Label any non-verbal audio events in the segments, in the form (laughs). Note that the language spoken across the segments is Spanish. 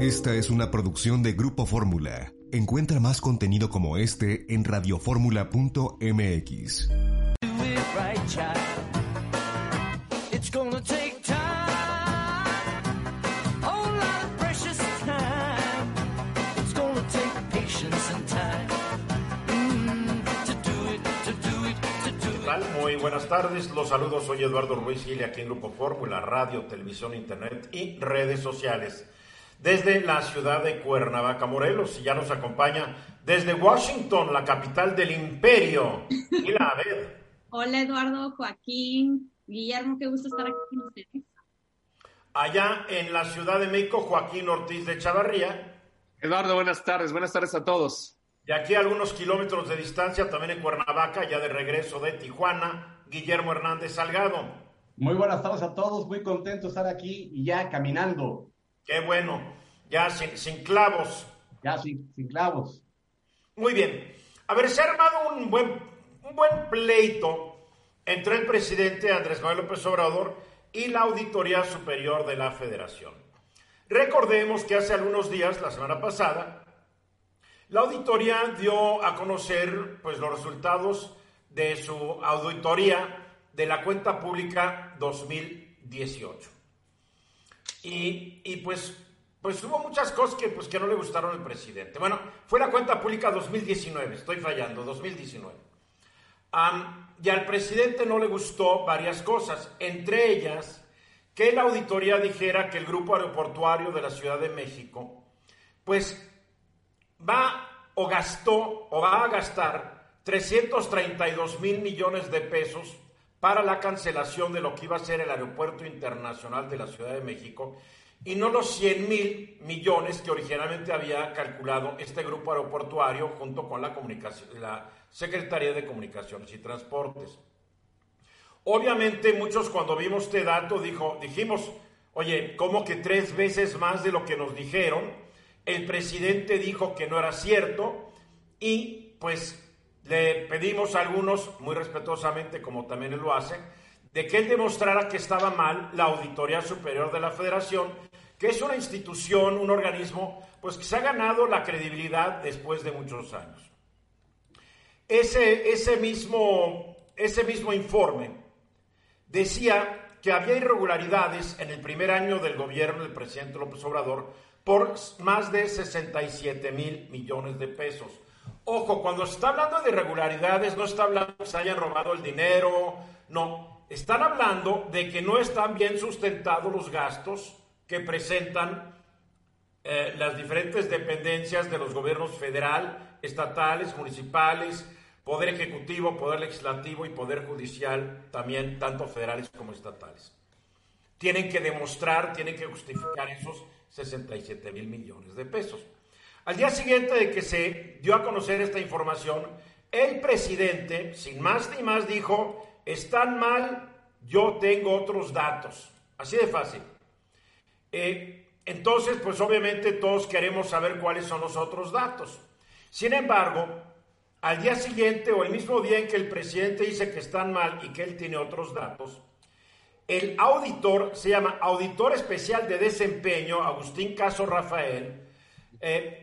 Esta es una producción de Grupo Fórmula. Encuentra más contenido como este en radioformula.mx. Muy buenas tardes, los saludos, soy Eduardo Ruiz Gil aquí en Grupo Fórmula, radio, televisión, internet y redes sociales desde la ciudad de Cuernavaca, Morelos, y ya nos acompaña desde Washington, la capital del imperio. Y la Hola Eduardo, Joaquín, Guillermo, qué gusto estar aquí con ustedes. Allá en la Ciudad de México, Joaquín Ortiz de Chavarría. Eduardo, buenas tardes, buenas tardes a todos. Y aquí a algunos kilómetros de distancia, también en Cuernavaca, ya de regreso de Tijuana, Guillermo Hernández Salgado. Muy buenas tardes a todos, muy contento de estar aquí y ya caminando. Qué bueno, ya sin, clavos. Ya sin, sin, clavos. Muy bien. A ver, se ha armado un buen, un buen pleito entre el presidente Andrés Manuel López Obrador y la Auditoría Superior de la Federación. Recordemos que hace algunos días, la semana pasada, la auditoría dio a conocer pues, los resultados de su auditoría de la cuenta pública 2018. Y, pues, pues hubo muchas cosas que, pues, que no le gustaron al presidente. Bueno, fue la cuenta pública 2019, estoy fallando, 2019. y al presidente no le gustó varias cosas, entre ellas que la auditoría dijera que el grupo aeroportuario de la Ciudad de México, pues va o gastó o va a gastar 332 mil millones de pesos para la cancelación de lo que iba a ser el Aeropuerto Internacional de la Ciudad de México y no los 100 mil millones que originalmente había calculado este grupo aeroportuario junto con la, Secretaría de Comunicaciones y Transportes. Obviamente muchos cuando vimos este dato dijo, dijimos, oye, ¿cómo que tres veces más de lo que nos dijeron? El presidente dijo que no era cierto y pues le pedimos a algunos, muy respetuosamente, como también él lo hace, de que él demostrara que estaba mal la Auditoría Superior de la Federación, que es una institución, un organismo, pues que se ha ganado la credibilidad después de muchos años. Ese, ese, mismo, ese mismo informe decía que había irregularidades en el primer año del gobierno del presidente López Obrador por más de 67 mil millones de pesos. Ojo, cuando se está hablando de irregularidades, no está hablando que se hayan robado el dinero, no. Están hablando de que no están bien sustentados los gastos que presentan eh, las diferentes dependencias de los gobiernos federal, estatales, municipales, poder ejecutivo, poder legislativo y poder judicial, también tanto federales como estatales. Tienen que demostrar, tienen que justificar esos 67 mil millones de pesos. Al día siguiente de que se dio a conocer esta información, el presidente, sin más ni más, dijo, están mal, yo tengo otros datos. Así de fácil. Eh, entonces, pues obviamente todos queremos saber cuáles son los otros datos. Sin embargo, al día siguiente o el mismo día en que el presidente dice que están mal y que él tiene otros datos, el auditor, se llama Auditor Especial de Desempeño, Agustín Caso Rafael, eh,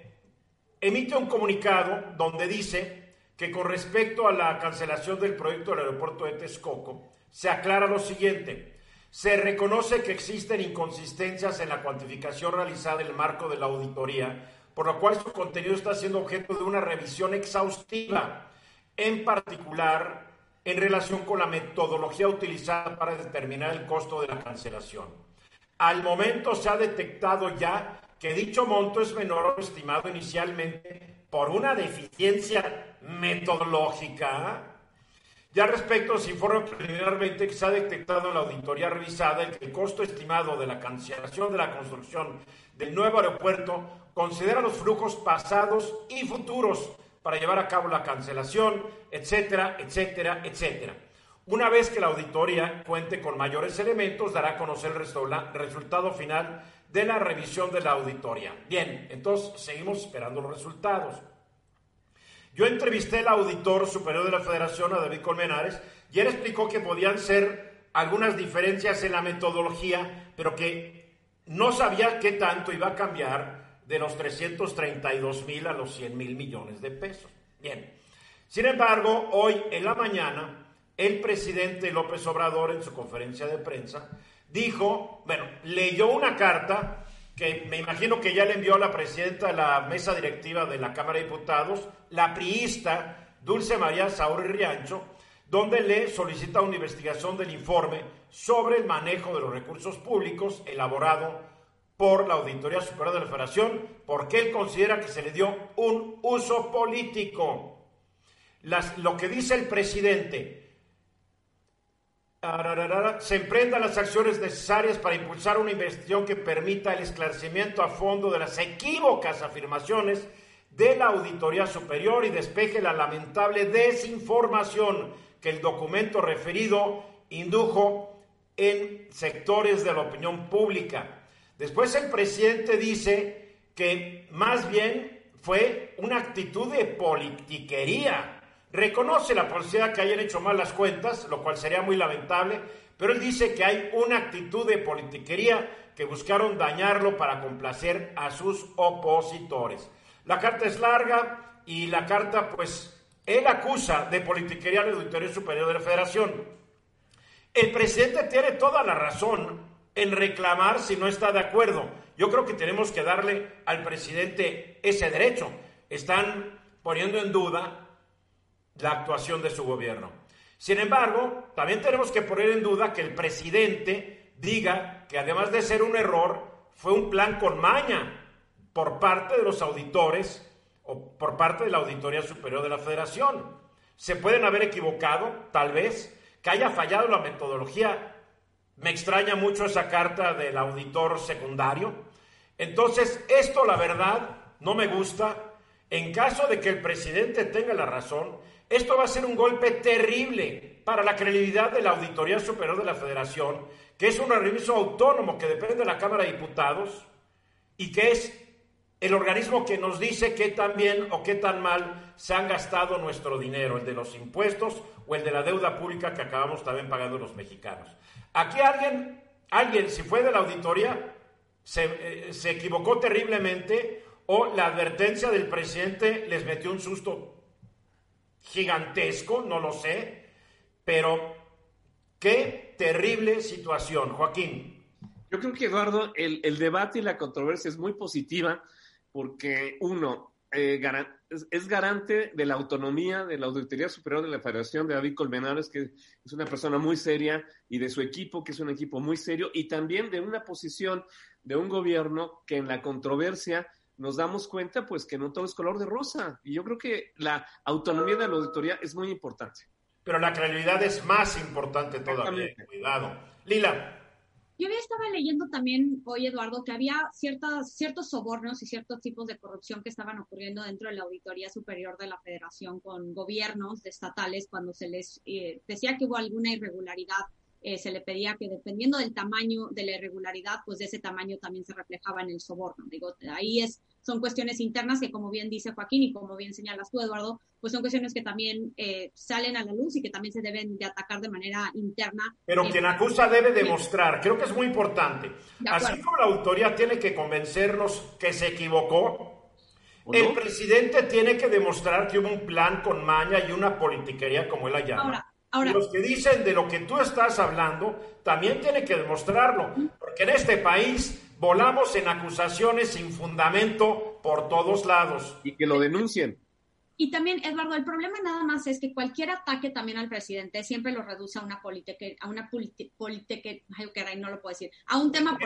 emite un comunicado donde dice que con respecto a la cancelación del proyecto del aeropuerto de Texcoco, se aclara lo siguiente. Se reconoce que existen inconsistencias en la cuantificación realizada en el marco de la auditoría, por lo cual su contenido está siendo objeto de una revisión exhaustiva, en particular en relación con la metodología utilizada para determinar el costo de la cancelación. Al momento se ha detectado ya que dicho monto es menor estimado inicialmente por una deficiencia metodológica, Ya respecto, se informa preliminarmente que se ha detectado en la auditoría revisada que el costo estimado de la cancelación de la construcción del nuevo aeropuerto considera los flujos pasados y futuros para llevar a cabo la cancelación, etcétera, etcétera, etcétera. Una vez que la auditoría cuente con mayores elementos, dará a conocer el resultado final de la revisión de la auditoría. Bien, entonces seguimos esperando los resultados. Yo entrevisté al auditor superior de la Federación, a David Colmenares, y él explicó que podían ser algunas diferencias en la metodología, pero que no sabía qué tanto iba a cambiar de los 332 mil a los 100 mil millones de pesos. Bien, sin embargo, hoy en la mañana, el presidente López Obrador en su conferencia de prensa dijo, bueno, leyó una carta que me imagino que ya le envió a la presidenta de la mesa directiva de la Cámara de Diputados, la priista Dulce María Sauri Riancho, donde le solicita una investigación del informe sobre el manejo de los recursos públicos elaborado por la Auditoría Superior de la Federación, porque él considera que se le dio un uso político. lo que dice el presidente, se emprendan las acciones necesarias para impulsar una investigación que permita el esclarecimiento a fondo de las equívocas afirmaciones de la Auditoría Superior y despeje la lamentable desinformación que el documento referido indujo en sectores de la opinión pública. Después el presidente dice que más bien fue una actitud de politiquería Reconoce la posibilidad que hayan hecho mal las cuentas, lo cual sería muy lamentable, pero él dice que hay una actitud de politiquería que buscaron dañarlo para complacer a sus opositores. La carta es larga y la carta, pues, él acusa de politiquería al Auditorio Superior de la Federación. El presidente tiene toda la razón en reclamar si no está de acuerdo. Yo creo que tenemos que darle al presidente ese derecho. Están poniendo en duda la actuación de su gobierno. Sin embargo, también tenemos que poner en duda que el presidente diga que además de ser un error, fue un plan con maña por parte de los auditores o por parte de la Auditoría Superior de la Federación. Se pueden haber equivocado, tal vez, que haya fallado la metodología. Me extraña mucho esa carta del auditor secundario. Entonces, esto la verdad no me gusta. En caso de que el presidente tenga la razón, esto va a ser un golpe terrible para la credibilidad de la Auditoría Superior de la Federación, que es un organismo autónomo que depende de la Cámara de Diputados y que es el organismo que nos dice qué tan bien o qué tan mal se han gastado nuestro dinero, el de los impuestos o el de la deuda pública que acabamos también pagando los mexicanos. Aquí alguien, alguien, si fue de la auditoría, se, eh, se equivocó terriblemente o la advertencia del presidente les metió un susto gigantesco, no lo sé, pero qué terrible situación, Joaquín. Yo creo que, Eduardo, el, debate y la controversia es muy positiva porque, uno, eh, es, garante de la autonomía de la Auditoría Superior de la Federación de David Colmenares, que es una persona muy seria, y de su equipo, que es un equipo muy serio, y también de una posición de un gobierno que en la controversia nos damos cuenta pues que no todo es color de rosa. Y yo creo que la autonomía de la auditoría es muy importante. Pero la credibilidad es más importante todavía. Cuidado. Lila. Yo había estaba leyendo también hoy, Eduardo, que había ciertos, ciertos sobornos y ciertos tipos de corrupción que estaban ocurriendo dentro de la Auditoría Superior de la Federación con gobiernos estatales cuando se les eh, decía que hubo alguna irregularidad eh, se le pedía que dependiendo del tamaño de la irregularidad, pues de ese tamaño también se reflejaba en el soborno. Digo, ahí es, son cuestiones internas que como bien dice Joaquín y como bien señalas tú, Eduardo, pues son cuestiones que también eh, salen a la luz y que también se deben de atacar de manera interna. Pero quien acusa debe demostrar, creo que es muy importante. Así como la autoría tiene que convencernos que se equivocó, el presidente tiene que demostrar que hubo un plan con maña y una politiquería como él la llama los que dicen de lo que tú estás hablando también tienen que demostrarlo, porque en este país volamos en acusaciones sin fundamento por todos lados. Y que lo denuncien. Y también, Eduardo, el problema nada más es que cualquier ataque también al presidente siempre lo reduce a una política, a una política, no lo puedo decir, a un tema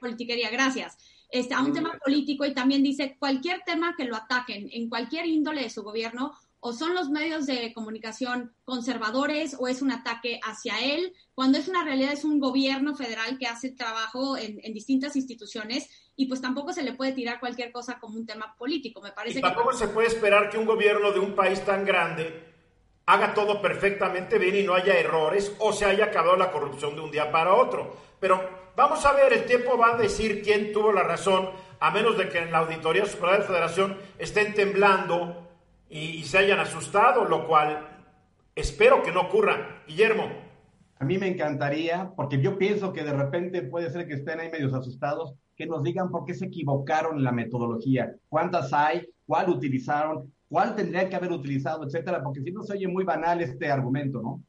politiquería, gracias, este, a un tema político y también dice cualquier tema que lo ataquen en cualquier índole de su gobierno, o son los medios de comunicación conservadores o es un ataque hacia él, cuando es una realidad es un gobierno federal que hace trabajo en, distintas instituciones y pues tampoco se le puede tirar cualquier cosa como un tema político. Me parece y tampoco se puede esperar que un gobierno de un país tan grande haga todo perfectamente bien y no haya errores o se haya acabado la corrupción de un día para otro. Pero vamos a ver, el tiempo va a decir quién tuvo la razón, a menos de que en la Auditoría Superior de la Federación estén temblando y, se hayan asustado, lo cual espero que no ocurra. Guillermo. A mí me encantaría, porque yo pienso que de repente puede ser que estén ahí medios asustados, que nos digan por qué se equivocaron en la metodología, cuántas hay, cuál utilizaron, cuál tendría que haber utilizado, etcétera, porque si no se oye muy banal este argumento, ¿no?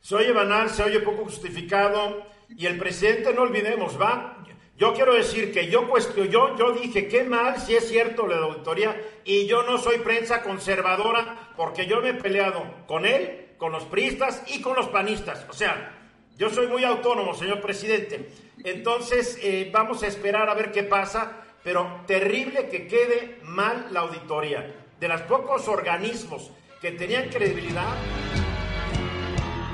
Se oye banal, se oye poco justificado, y el presidente, no olvidemos, va yo quiero decir que yo, yo, yo dije, qué mal si es cierto la auditoría y yo no soy prensa conservadora porque yo me he peleado con él, con los priistas y con los panistas. O sea, yo soy muy autónomo, señor presidente. Entonces, eh, vamos a esperar a ver qué pasa, pero terrible que quede mal la auditoría. De los pocos organismos que tenían credibilidad,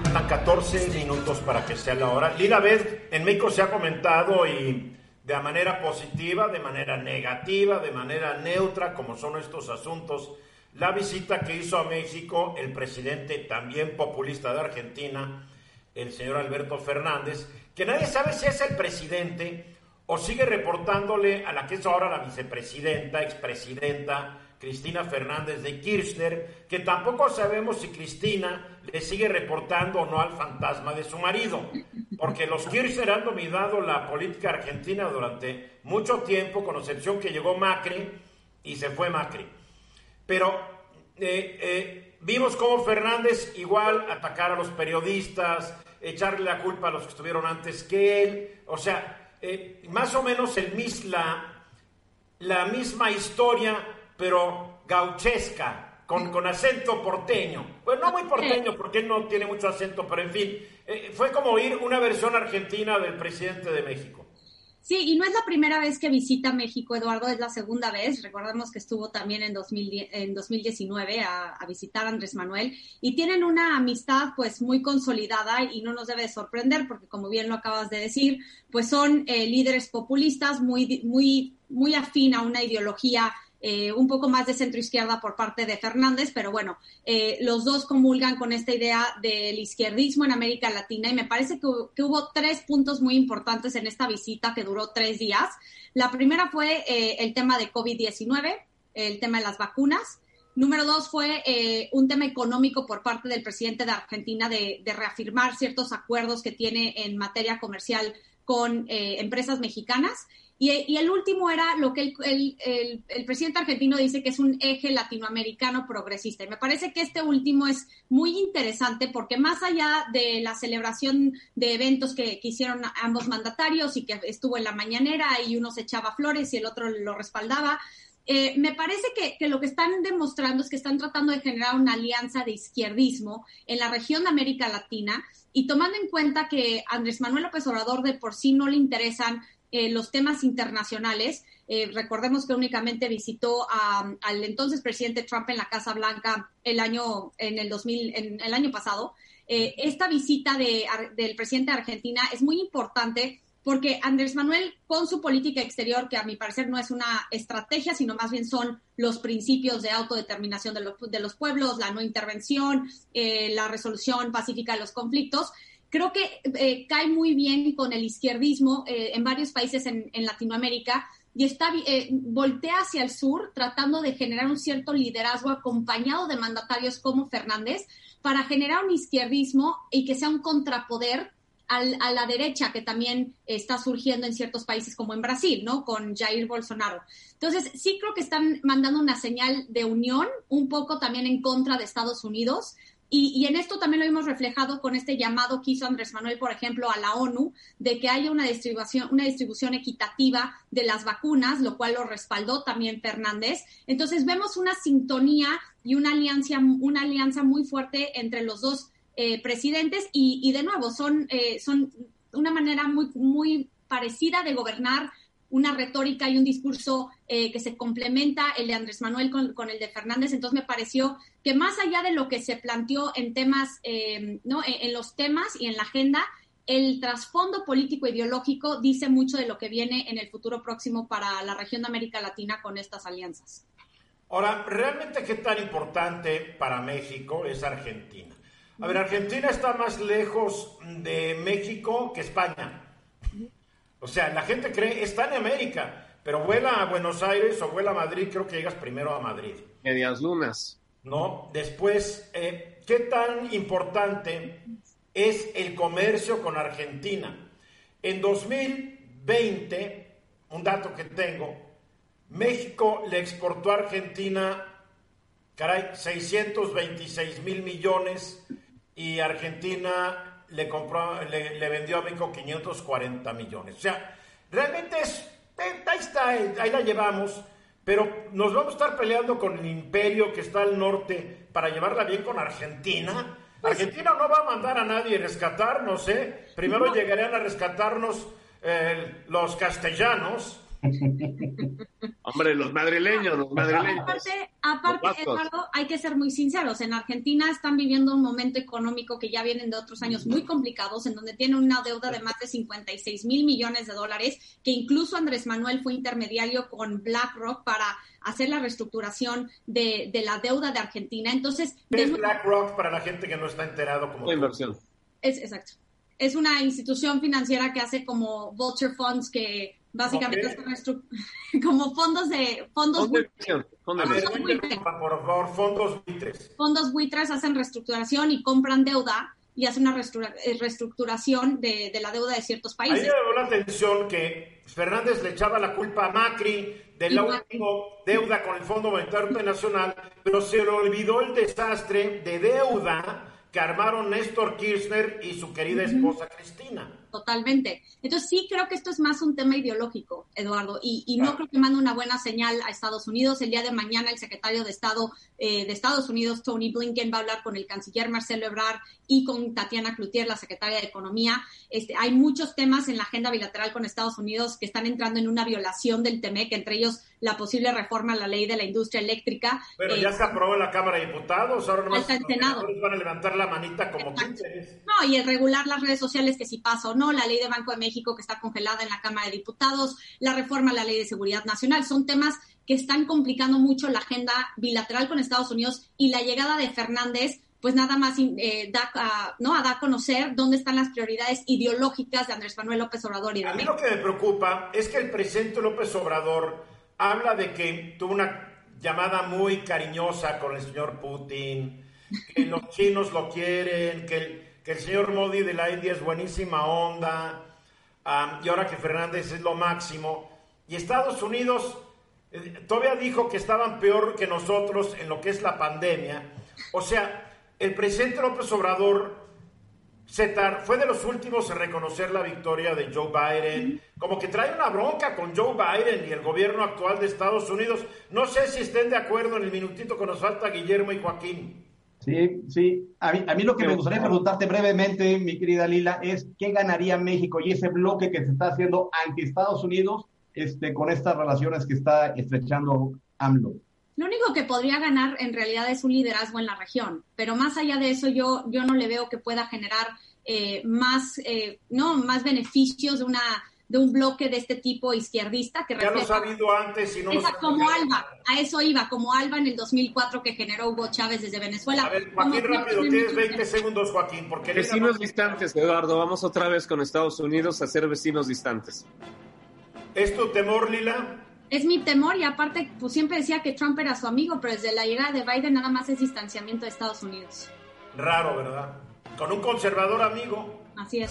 Faltan 14 minutos para que sea la hora. Lila vez en México se ha comentado y de manera positiva, de manera negativa, de manera neutra, como son estos asuntos, la visita que hizo a México el presidente también populista de Argentina, el señor Alberto Fernández, que nadie sabe si es el presidente o sigue reportándole a la que es ahora la vicepresidenta, expresidenta, Cristina Fernández de Kirchner, que tampoco sabemos si Cristina le sigue reportando o no al fantasma de su marido, porque los Kirchner han dominado la política argentina durante mucho tiempo, con excepción que llegó Macri y se fue Macri. Pero eh, eh, vimos cómo Fernández igual atacar a los periodistas, echarle la culpa a los que estuvieron antes que él, o sea, eh, más o menos el mis, la misma historia pero gauchesca, con, con acento porteño. Pues no muy porteño, porque él no tiene mucho acento, pero en fin, eh, fue como oír una versión argentina del presidente de México. Sí, y no es la primera vez que visita México, Eduardo, es la segunda vez. Recordemos que estuvo también en, 2000, en 2019 a, a, visitar a Andrés Manuel y tienen una amistad pues muy consolidada y no nos debe sorprender porque como bien lo acabas de decir, pues son eh, líderes populistas muy, muy, muy afín a una ideología eh, un poco más de centro izquierda por parte de Fernández, pero bueno, eh, los dos comulgan con esta idea del izquierdismo en América Latina y me parece que, hubo tres puntos muy importantes en esta visita que duró tres días. La primera fue eh, el tema de COVID-19, el tema de las vacunas. Número dos fue un tema económico por parte del presidente de Argentina de, de, reafirmar ciertos acuerdos que tiene en materia comercial con empresas mexicanas. Y, el último era lo que el, presidente argentino dice que es un eje latinoamericano progresista. Y me parece que este último es muy interesante porque más allá de la celebración de eventos que, hicieron ambos mandatarios y que estuvo en la mañanera y uno se echaba flores y el otro lo respaldaba, eh, me parece que, que, lo que están demostrando es que están tratando de generar una alianza de izquierdismo en la región de América Latina y tomando en cuenta que Andrés Manuel López Obrador de por sí no le interesan eh, los temas internacionales. Eh, recordemos que únicamente visitó al entonces presidente Trump en la Casa Blanca el año, en el 2000, en el año pasado. Eh, esta visita del presidente de Argentina es muy importante porque Andrés Manuel, con su política exterior, que a mi parecer no es una estrategia, sino más bien son los principios de autodeterminación de los, de los pueblos, la no intervención, la resolución pacífica de los conflictos, creo que eh, cae muy bien con el izquierdismo eh, en varios países en, Latinoamérica y está eh, voltea hacia el sur tratando de generar un cierto liderazgo acompañado de mandatarios como Fernández para generar un izquierdismo y que sea un contrapoder a la derecha que también está surgiendo en ciertos países como en Brasil, ¿no? Con Jair Bolsonaro. Entonces, sí creo que están mandando una señal de unión, un poco también en contra de Estados Unidos, y, en esto también lo hemos reflejado con este llamado que hizo Andrés Manuel, por ejemplo, a la ONU, de que haya una distribución, una distribución equitativa de las vacunas, lo cual lo respaldó también Fernández. Entonces vemos una sintonía y una alianza, una alianza muy fuerte entre los dos eh, presidentes y, de nuevo son, eh, son una manera muy, muy parecida de gobernar una retórica y un discurso eh, que se complementa el de Andrés Manuel con, el de Fernández. Entonces me pareció que más allá de lo que se planteó en temas, eh, ¿no? En, los temas y en la agenda, el trasfondo político ideológico dice mucho de lo que viene en el futuro próximo para la región de América Latina con estas alianzas. Ahora, ¿realmente qué tan importante para México es Argentina? A ver, Argentina está más lejos de México que España. O sea, la gente cree, está en América, pero vuela a Buenos Aires o vuela a Madrid, creo que llegas primero a Madrid. Medias lunas. ¿No? Después, eh, ¿qué tan importante es el comercio con Argentina? En 2020, un dato que tengo, México le exportó a Argentina, caray, 626 mil millones y Argentina le, compró, le, vendió a México 540 millones. O sea, realmente es, eh, ahí está, eh, ahí la llevamos, pero nos vamos a estar peleando con el imperio que está al norte para llevarla bien con Argentina. Pues Argentina no va a mandar a nadie a rescatarnos, ¿eh? Primero llegarían a rescatarnos eh, los castellanos (laughs) Hombre, los madrileños, los madrileños. Aparte, Eduardo, hay que ser muy sinceros. En Argentina están viviendo un momento económico que ya vienen de otros años muy complicados, en donde tienen una deuda de más de 56 mil millones de dólares, que incluso Andrés Manuel fue intermediario con BlackRock para hacer la reestructuración de, la deuda de Argentina. Entonces, ¿qué es BlackRock para la gente que no está enterado como inversión? Es exacto. Es una institución financiera que hace como vulture funds que Básicamente (laughs) como fondos de fondos buitres. Por favor, fondos buitres. Fondos buitres hacen reestructuración y compran deuda y hacen una eh, reestructuración de, de la deuda de ciertos países. Ahí me llamó la atención que Fernández le echaba la culpa a Macri de la última deuda con el Fondo Monetario Internacional, pero se le olvidó el desastre de deuda que armaron Néstor Kirchner y su querida esposa Cristina totalmente. Entonces sí creo que esto es más un tema ideológico, Eduardo, y, no creo que mande una buena señal a Estados Unidos. El día de mañana el secretario de Estado eh, de Estados Unidos, Tony Blinken, va a hablar con el canciller Marcelo Ebrard y con Tatiana Cloutier, la secretaria de Economía. Este, hay muchos temas en la agenda bilateral con Estados Unidos que están entrando en una violación del TEMEC, entre ellos la posible reforma a la ley de la industria eléctrica. Pero ya eh, se aprobó en la Cámara de Diputados, ahora nomás el Senado. van a levantar la manita como No, y el regular las redes sociales que si pasa o no, la ley de Banco de México que está congelada en la Cámara de Diputados, la reforma a la ley de seguridad nacional, son temas que están complicando mucho la agenda bilateral con Estados Unidos y la llegada de Fernández pues nada más eh, da, a, ¿no? a dar a conocer dónde están las prioridades ideológicas de Andrés Manuel López Obrador y de A mí lo que me preocupa es que el presidente López Obrador habla de que tuvo una llamada muy cariñosa con el señor Putin, que los chinos lo quieren, que el, el señor Modi de la India es buenísima onda, y ahora que Fernández es lo máximo. Y Estados Unidos eh, todavía dijo que estaban peor que nosotros en lo que es la pandemia. O sea, el presidente López Obrador fue de los últimos en reconocer la victoria de Joe Biden, como que trae una bronca con Joe Biden y el gobierno actual de Estados Unidos. No sé si estén de acuerdo en el minutito que nos falta Guillermo y Joaquín. Sí, sí. A mí, a mí lo que me gustaría preguntarte brevemente, mi querida Lila, es qué ganaría México y ese bloque que se está haciendo ante Estados Unidos este, con estas relaciones que está estrechando AMLO. Lo único que podría ganar en realidad es un liderazgo en la región, pero más allá de eso yo, yo no le veo que pueda generar eh, más, eh, no, más beneficios de una de un bloque de este tipo izquierdista que ya lo ha habido antes y no como Alba a eso iba como Alba en el 2004 que generó Hugo Chávez desde Venezuela a ver Joaquín rápido tienes 20 segundos Joaquín porque vecinos distantes Eduardo vamos otra vez con Estados Unidos a ser vecinos distantes ¿es tu temor Lila? es mi temor y aparte pues siempre decía que Trump era su amigo, pero desde la llegada de Biden nada más es distanciamiento de Estados Unidos. Raro, ¿verdad? Con un conservador amigo. Así es.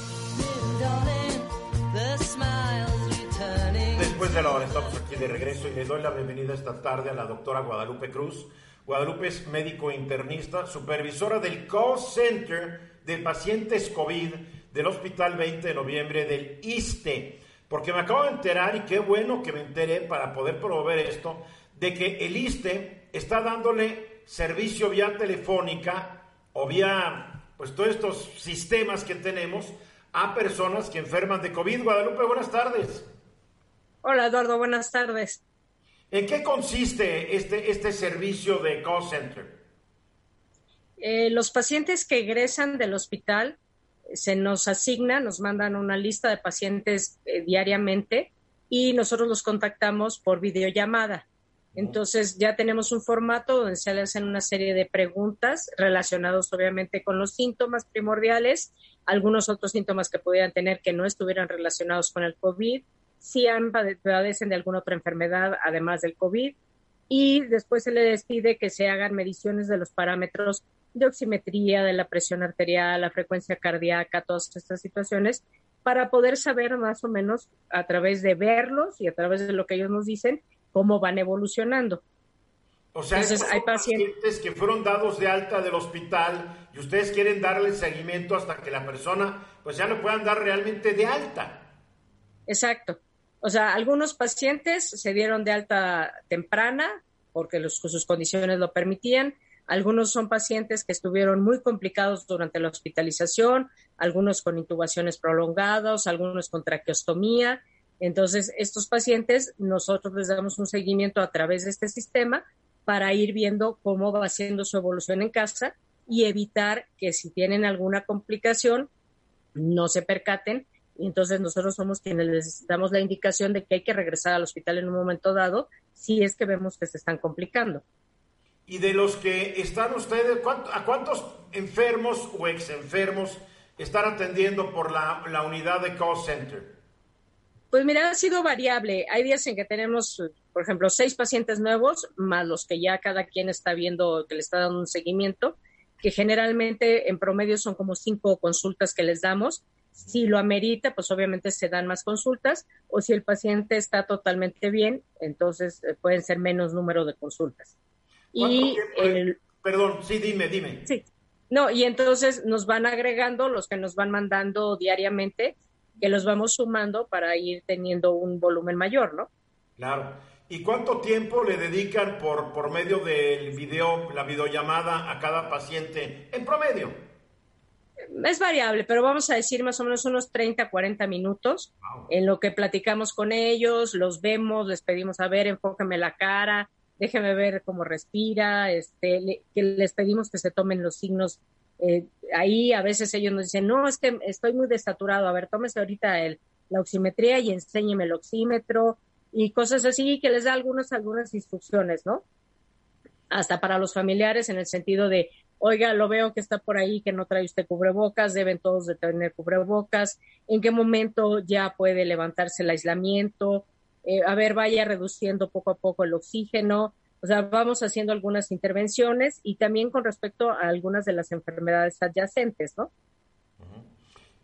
Después de la hora estamos aquí de regreso y le doy la bienvenida esta tarde a la doctora Guadalupe Cruz. Guadalupe es médico internista, supervisora del call center de pacientes COVID del Hospital 20 de Noviembre del ISTE. Porque me acabo de enterar, y qué bueno que me enteré para poder promover esto, de que el ISTE está dándole servicio vía telefónica o vía, pues todos estos sistemas que tenemos a personas que enferman de COVID. Guadalupe, buenas tardes. Hola Eduardo, buenas tardes. ¿En qué consiste este, este servicio de call center? Eh, los pacientes que egresan del hospital eh, se nos asignan, nos mandan una lista de pacientes eh, diariamente y nosotros los contactamos por videollamada. Entonces ya tenemos un formato donde se le hacen una serie de preguntas relacionados obviamente con los síntomas primordiales, algunos otros síntomas que pudieran tener que no estuvieran relacionados con el COVID, si padecen de alguna otra enfermedad además del COVID y después se les pide que se hagan mediciones de los parámetros de oximetría, de la presión arterial, la frecuencia cardíaca, todas estas situaciones, para poder saber más o menos a través de verlos y a través de lo que ellos nos dicen, cómo van evolucionando. O sea, hay pacientes que fueron dados de alta del hospital y ustedes quieren darle seguimiento hasta que la persona pues ya lo puedan dar realmente de alta. Exacto. O sea, algunos pacientes se dieron de alta temprana porque los, sus condiciones lo permitían. Algunos son pacientes que estuvieron muy complicados durante la hospitalización, algunos con intubaciones prolongadas, algunos con traqueostomía entonces, estos pacientes, nosotros les damos un seguimiento a través de este sistema para ir viendo cómo va haciendo su evolución en casa y evitar que si tienen alguna complicación, no se percaten. Y entonces nosotros somos quienes les damos la indicación de que hay que regresar al hospital en un momento dado si es que vemos que se están complicando. Y de los que están ustedes, ¿a cuántos enfermos o ex enfermos están atendiendo por la, la unidad de call center? Pues mira, ha sido variable. Hay días en que tenemos, por ejemplo, seis pacientes nuevos, más los que ya cada quien está viendo, que le está dando un seguimiento, que generalmente en promedio son como cinco consultas que les damos. Si lo amerita, pues obviamente se dan más consultas, o si el paciente está totalmente bien, entonces eh, pueden ser menos número de consultas. Y el, Perdón, sí, dime, dime. Sí. No, y entonces nos van agregando los que nos van mandando diariamente que los vamos sumando para ir teniendo un volumen mayor, ¿no? Claro. ¿Y cuánto tiempo le dedican por, por medio del video, la videollamada a cada paciente en promedio? Es variable, pero vamos a decir más o menos unos 30, 40 minutos en lo que platicamos con ellos, los vemos, les pedimos, a ver, enfócame la cara, déjeme ver cómo respira, este, que les pedimos que se tomen los signos eh, ahí a veces ellos nos dicen, no, es que estoy muy desaturado, a ver, tómese ahorita el, la oximetría y enséñeme el oxímetro y cosas así, que les da algunas, algunas instrucciones, ¿no? Hasta para los familiares en el sentido de, oiga, lo veo que está por ahí, que no trae usted cubrebocas, deben todos de tener cubrebocas, en qué momento ya puede levantarse el aislamiento, eh, a ver, vaya reduciendo poco a poco el oxígeno, o sea, vamos haciendo algunas intervenciones y también con respecto a algunas de las enfermedades adyacentes, ¿no?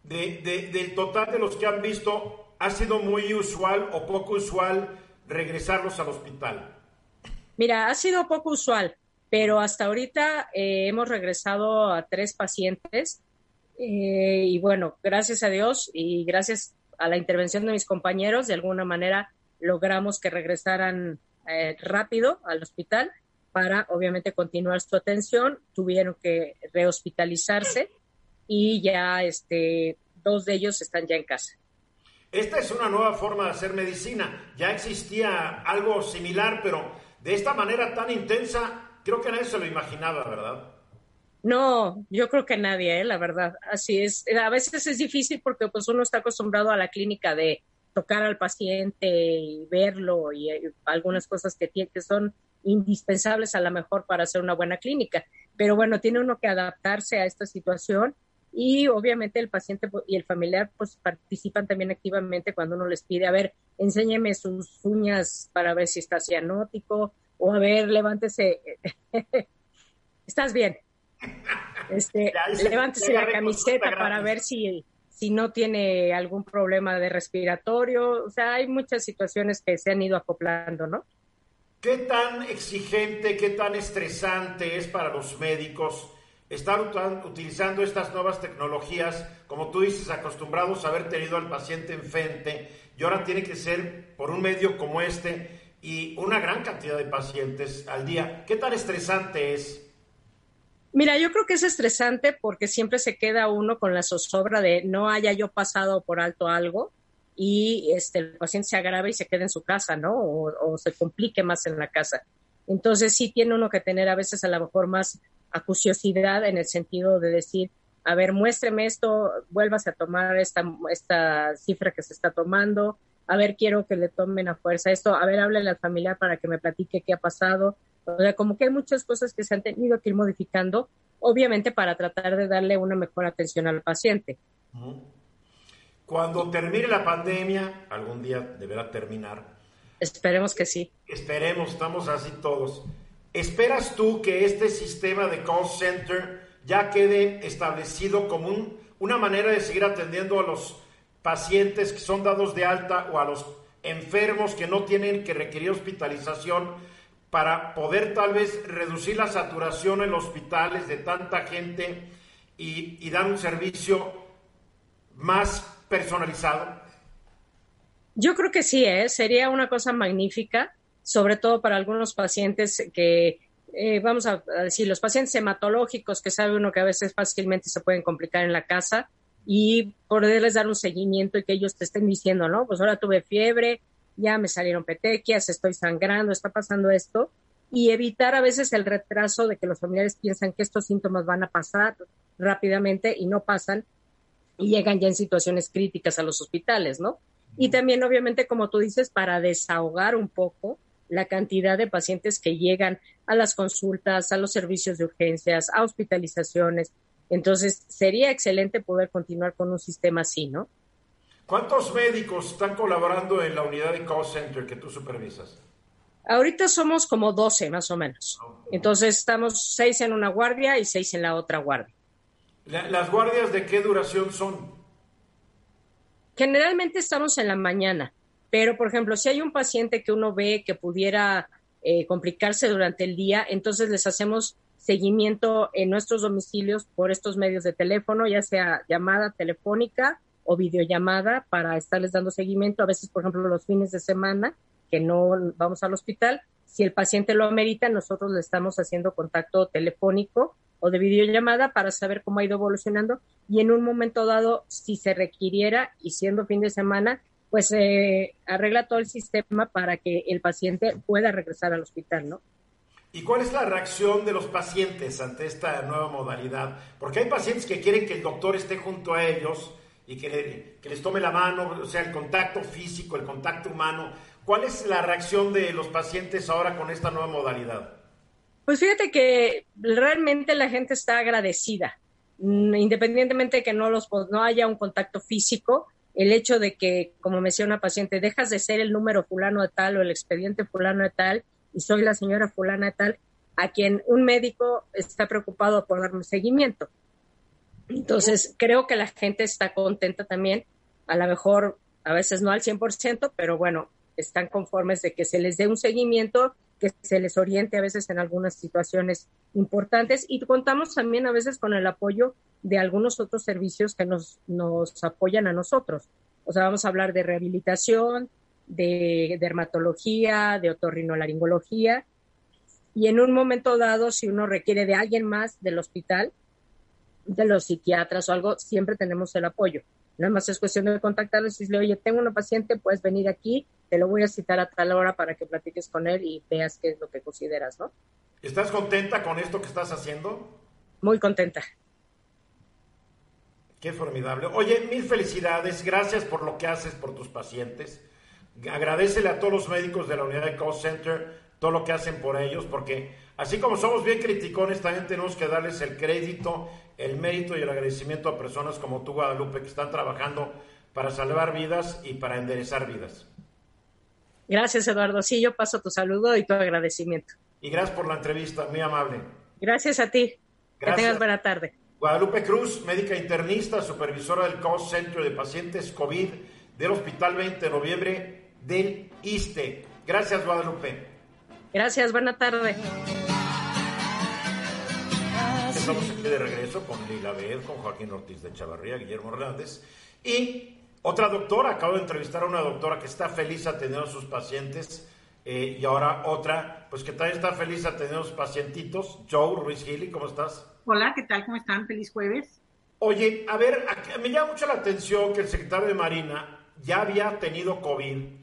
De, del total de los que han visto, ¿ha sido muy usual o poco usual regresarlos al hospital? Mira, ha sido poco usual, pero hasta ahorita eh, hemos regresado a tres pacientes eh, y bueno, gracias a Dios y gracias a la intervención de mis compañeros, de alguna manera logramos que regresaran eh, rápido al hospital para obviamente continuar su atención. Tuvieron que rehospitalizarse y ya este, dos de ellos están ya en casa. Esta es una nueva forma de hacer medicina. Ya existía algo similar, pero de esta manera tan intensa, creo que nadie se lo imaginaba, ¿verdad? No, yo creo que nadie, ¿eh? la verdad. Así es. A veces es difícil porque pues uno está acostumbrado a la clínica de tocar al paciente y verlo y, eh, algunas cosas que, que son indispensables a lo mejor para hacer una buena clínica. Pero bueno, tiene uno que adaptarse a esta situación y obviamente el paciente y el familiar pues participan también activamente cuando uno les pide, a ver, enséñeme sus uñas para ver si está cianótico o a ver, levántese, (laughs) estás bien. Este, levántese la camiseta para ver si si no tiene algún problema de respiratorio. O sea, hay muchas situaciones que se han ido acoplando, ¿no? ¿Qué tan exigente, qué tan estresante es para los médicos estar utilizando estas nuevas tecnologías, como tú dices, acostumbrados a haber tenido al paciente enfrente, y ahora tiene que ser por un medio como este y una gran cantidad de pacientes al día? ¿Qué tan estresante es? Mira, yo creo que es estresante porque siempre se queda uno con la zozobra de no haya yo pasado por alto algo. y este, el paciente se agrave y se quede en su casa, ¿no? O, se complique más en la casa. Entonces sí tiene uno que tener a veces a lo mejor más acuciosidad en el sentido de decir, a ver, muéstreme esto, vuelvas a tomar esta, esta cifra que se está tomando, a ver, quiero que le tomen a fuerza esto, a ver, háblele al familiar para que me platique qué ha pasado. O sea, como que hay muchas cosas que se han tenido que ir modificando, obviamente para tratar de darle una mejor atención al paciente. Cuando termine la pandemia, algún día deberá terminar. Esperemos que sí. Esperemos, estamos así todos. ¿Esperas tú que este sistema de call center ya quede establecido como una manera de seguir atendiendo a los pacientes que son dados de alta o a los enfermos que no tienen que requerir hospitalización para poder tal vez reducir la saturación en los hospitales de tanta gente y, dar un servicio más personalizado? Yo creo que sí, ¿eh? sería una cosa magnífica, sobre todo para algunos pacientes que, eh, vamos a decir, los pacientes hematológicos que sabe uno que a veces fácilmente se pueden complicar en la casa y poderles dar un seguimiento y que ellos te estén diciendo, ¿no? Pues ahora tuve fiebre, ya me salieron petequias, estoy sangrando, está pasando esto, y evitar a veces el retraso de que los familiares piensan que estos síntomas van a pasar rápidamente y no pasan y llegan ya en situaciones críticas a los hospitales, ¿no? Y también, obviamente, como tú dices, para desahogar un poco la cantidad de pacientes que llegan a las consultas, a los servicios de urgencias, a hospitalizaciones. Entonces, sería excelente poder continuar con un sistema así, ¿no? ¿Cuántos médicos están colaborando en la unidad de call center que tú supervisas? Ahorita somos como 12 más o menos. Entonces estamos seis en una guardia y seis en la otra guardia. ¿Las guardias de qué duración son? Generalmente estamos en la mañana, pero por ejemplo, si hay un paciente que uno ve que pudiera eh, complicarse durante el día, entonces les hacemos seguimiento en nuestros domicilios por estos medios de teléfono, ya sea llamada telefónica o videollamada para estarles dando seguimiento, a veces, por ejemplo, los fines de semana, que no vamos al hospital. Si el paciente lo amerita, nosotros le estamos haciendo contacto telefónico o de videollamada para saber cómo ha ido evolucionando y en un momento dado, si se requiriera y siendo fin de semana, pues eh, arregla todo el sistema para que el paciente pueda regresar al hospital, ¿no? ¿Y cuál es la reacción de los pacientes ante esta nueva modalidad? Porque hay pacientes que quieren que el doctor esté junto a ellos, y que, les tome la mano, o sea, el contacto físico, el contacto humano. ¿Cuál es la reacción de los pacientes ahora con esta nueva modalidad? Pues fíjate que realmente la gente está agradecida, mm, independientemente de que no, haya un contacto físico, el hecho de que, como me decía una paciente, dejas de ser el número fulano de tal o el expediente fulano de tal y soy la señora fulana tal, a quien un médico está preocupado por darme seguimiento. Entonces, creo que la gente está contenta también, a lo mejor a veces no al 100%, pero bueno, están conformes de que se les dé un seguimiento, que se les oriente a veces en algunas situaciones importantes y contamos también a veces con el apoyo de algunos otros servicios que nos, nos apoyan a nosotros. O sea, vamos a hablar de rehabilitación, de dermatología, de otorrinolaringología y en un momento dado, si uno requiere de alguien más del hospital, de los psiquiatras o algo, siempre tenemos el apoyo. Nada más es cuestión de contactarles y decirle, oye, tengo una paciente, puedes venir aquí, te lo voy a citar a tal hora para que platiques con él y veas qué es lo que consideras, ¿no? ¿Estás contenta con esto que estás haciendo? Muy contenta. Qué formidable. Oye, mil felicidades. Gracias por lo que haces por tus pacientes. Agradecele a todos los médicos de la unidad de call center todo lo que hacen por ellos, porque así como somos bien criticones, también tenemos que darles el crédito el mérito y el agradecimiento a personas como tú, Guadalupe, que están trabajando para salvar vidas y para enderezar vidas. Gracias, Eduardo. Sí, yo paso tu saludo y tu agradecimiento. Y gracias por la entrevista, muy amable. Gracias a ti. Que tengas buena tarde. Guadalupe Cruz, médica internista, supervisora del Call Center de Pacientes COVID del Hospital 20 de Noviembre del ISTE. Gracias, Guadalupe. Gracias, buena tarde. Estamos aquí de regreso con Lila Bed, con Joaquín Ortiz de Chavarría, Guillermo Hernández y otra doctora. Acabo de entrevistar a una doctora que está feliz atendiendo a sus pacientes eh, y ahora otra, pues que también está feliz atendiendo a sus pacientitos. Joe Ruiz Gili, ¿cómo estás? Hola, ¿qué tal? ¿Cómo están? Feliz jueves. Oye, a ver, me llama mucho la atención que el secretario de Marina ya había tenido COVID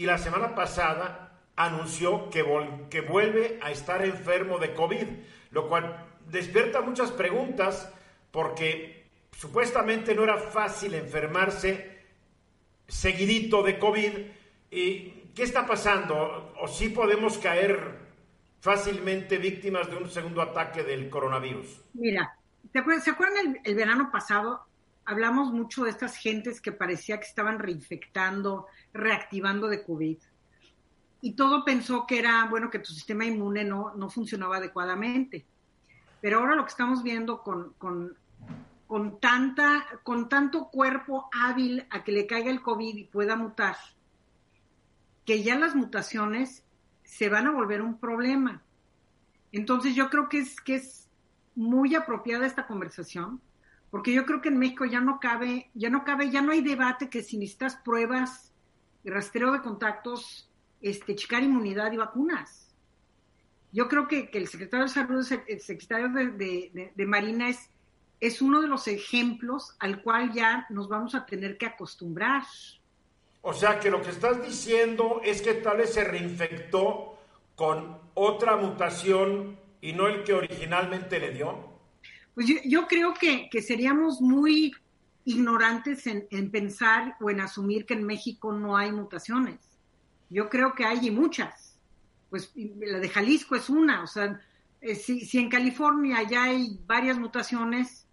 y la semana pasada anunció que, que vuelve a estar enfermo de COVID, lo cual despierta muchas preguntas porque supuestamente no era fácil enfermarse seguidito de COVID. ¿Y qué está pasando? ¿O sí podemos caer fácilmente víctimas de un segundo ataque del coronavirus? Mira, ¿se acuerdan el, verano pasado? Hablamos mucho de estas gentes que parecía que estaban reinfectando, reactivando de COVID. Y todo pensó que era, bueno, que tu sistema inmune no, no funcionaba adecuadamente. Pero ahora lo que estamos viendo con, con, con, tanta, con tanto cuerpo hábil a que le caiga el COVID y pueda mutar, que ya las mutaciones se van a volver un problema. Entonces yo creo que es, que es muy apropiada esta conversación, porque yo creo que en México ya no cabe, ya no cabe, ya no hay debate que si necesitas pruebas rastreo de contactos, este, checar inmunidad y vacunas. Yo creo que, el secretario de Salud, el secretario de, de, Marina es, es uno de los ejemplos al cual ya nos vamos a tener que acostumbrar. O sea que lo que estás diciendo es que tal vez se reinfectó con otra mutación y no el que originalmente le dio? Pues yo, creo que, seríamos muy ignorantes en, pensar o en asumir que en México no hay mutaciones. Yo creo que hay muchas. Pues la de Jalisco es una. O sea, eh, si, si, en California ya hay varias mutaciones,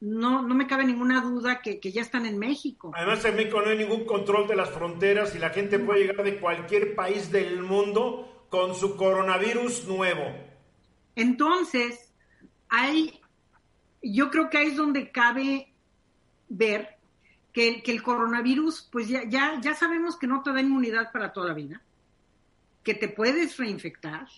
no, no me cabe ninguna duda que, que, ya están en México. Además, en México no hay ningún control de las fronteras y la gente puede llegar de cualquier país del mundo con su coronavirus nuevo. Entonces, hay, yo creo que ahí es donde cabe ver que, el coronavirus, pues ya, ya, ya sabemos que no te da inmunidad para toda la vida, que te puedes reinfectar,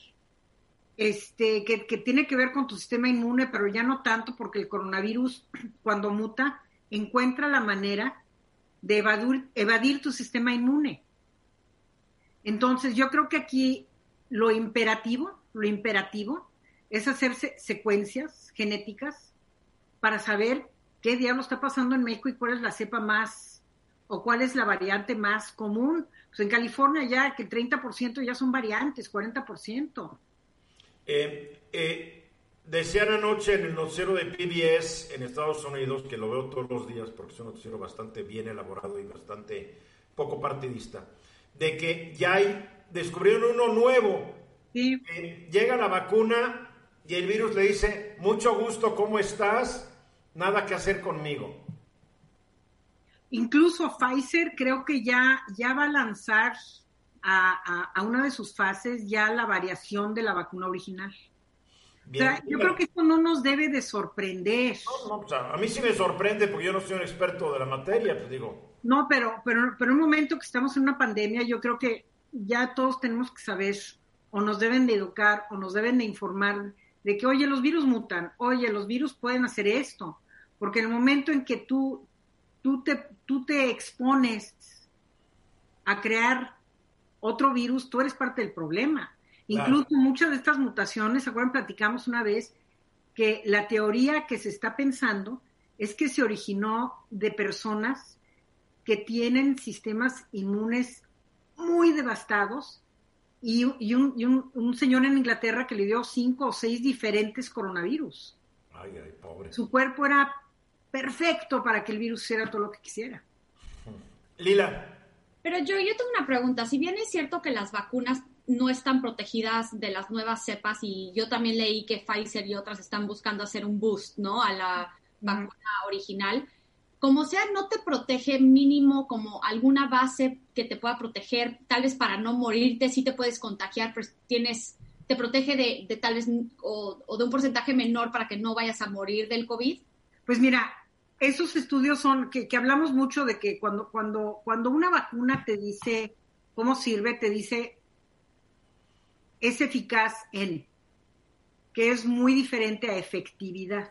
este, que, tiene que ver con tu sistema inmune, pero ya no tanto porque el coronavirus, (clears throat) cuando muta, encuentra la manera de evadir, evadir tu sistema inmune. Entonces, yo creo que aquí lo imperativo, lo imperativo es hacerse secuencias genéticas para saber qué diablo está pasando en México y cuál es la cepa más o cuál es la variante más común. Pues en California ya que el 30% ya son variantes, 40%. Eh, eh, decían anoche en el noticiero de PBS en Estados Unidos, que lo veo todos los días porque es un noticiero bastante bien elaborado y bastante poco partidista, de que ya hay, descubrieron uno nuevo. Sí. llega la vacuna y el virus le dice, mucho gusto, ¿cómo estás? Nada que hacer conmigo. Incluso Pfizer creo que ya, ya va a lanzar a, una de sus fases ya la variación de la vacuna original. yo creo que esto no nos debe de sorprender. No, a mí sí me sorprende porque yo no soy un experto de la materia, pues digo. No, pero, pero, pero en un momento que estamos en una pandemia, yo creo que ya todos tenemos que saber o nos deben de educar o nos deben de informar de que, oye, los virus mutan, oye, los virus pueden hacer esto, porque en el momento en que tú, tú, te, tú te expones a crear otro virus, tú eres parte del problema. Incluso muchas de estas mutaciones, ¿se acuerdan? Platicamos una vez que la teoría que se está pensando es que se originó de personas que tienen sistemas inmunes muy devastados y, un, señor en Inglaterra que le dio cinco o seis diferentes coronavirus. Ay, ay, pobre. Su cuerpo era perfecto para que el virus hiciera todo lo que quisiera. Lila. Pero yo, yo tengo una pregunta. Si bien es cierto que las vacunas no están protegidas de las nuevas cepas y yo también leí que Pfizer y otras están buscando hacer un boost, ¿no? A la vacuna original como sea, no te protege mínimo como alguna base que te pueda proteger, tal vez para no morirte, sí te puedes contagiar, pero tienes, te protege de, tal vez o, de un porcentaje menor para que no vayas a morir del COVID? Pues mira, esos estudios son que, que hablamos mucho de que cuando, cuando, cuando una vacuna te dice cómo sirve, te dice es eficaz en, que es muy diferente a efectividad.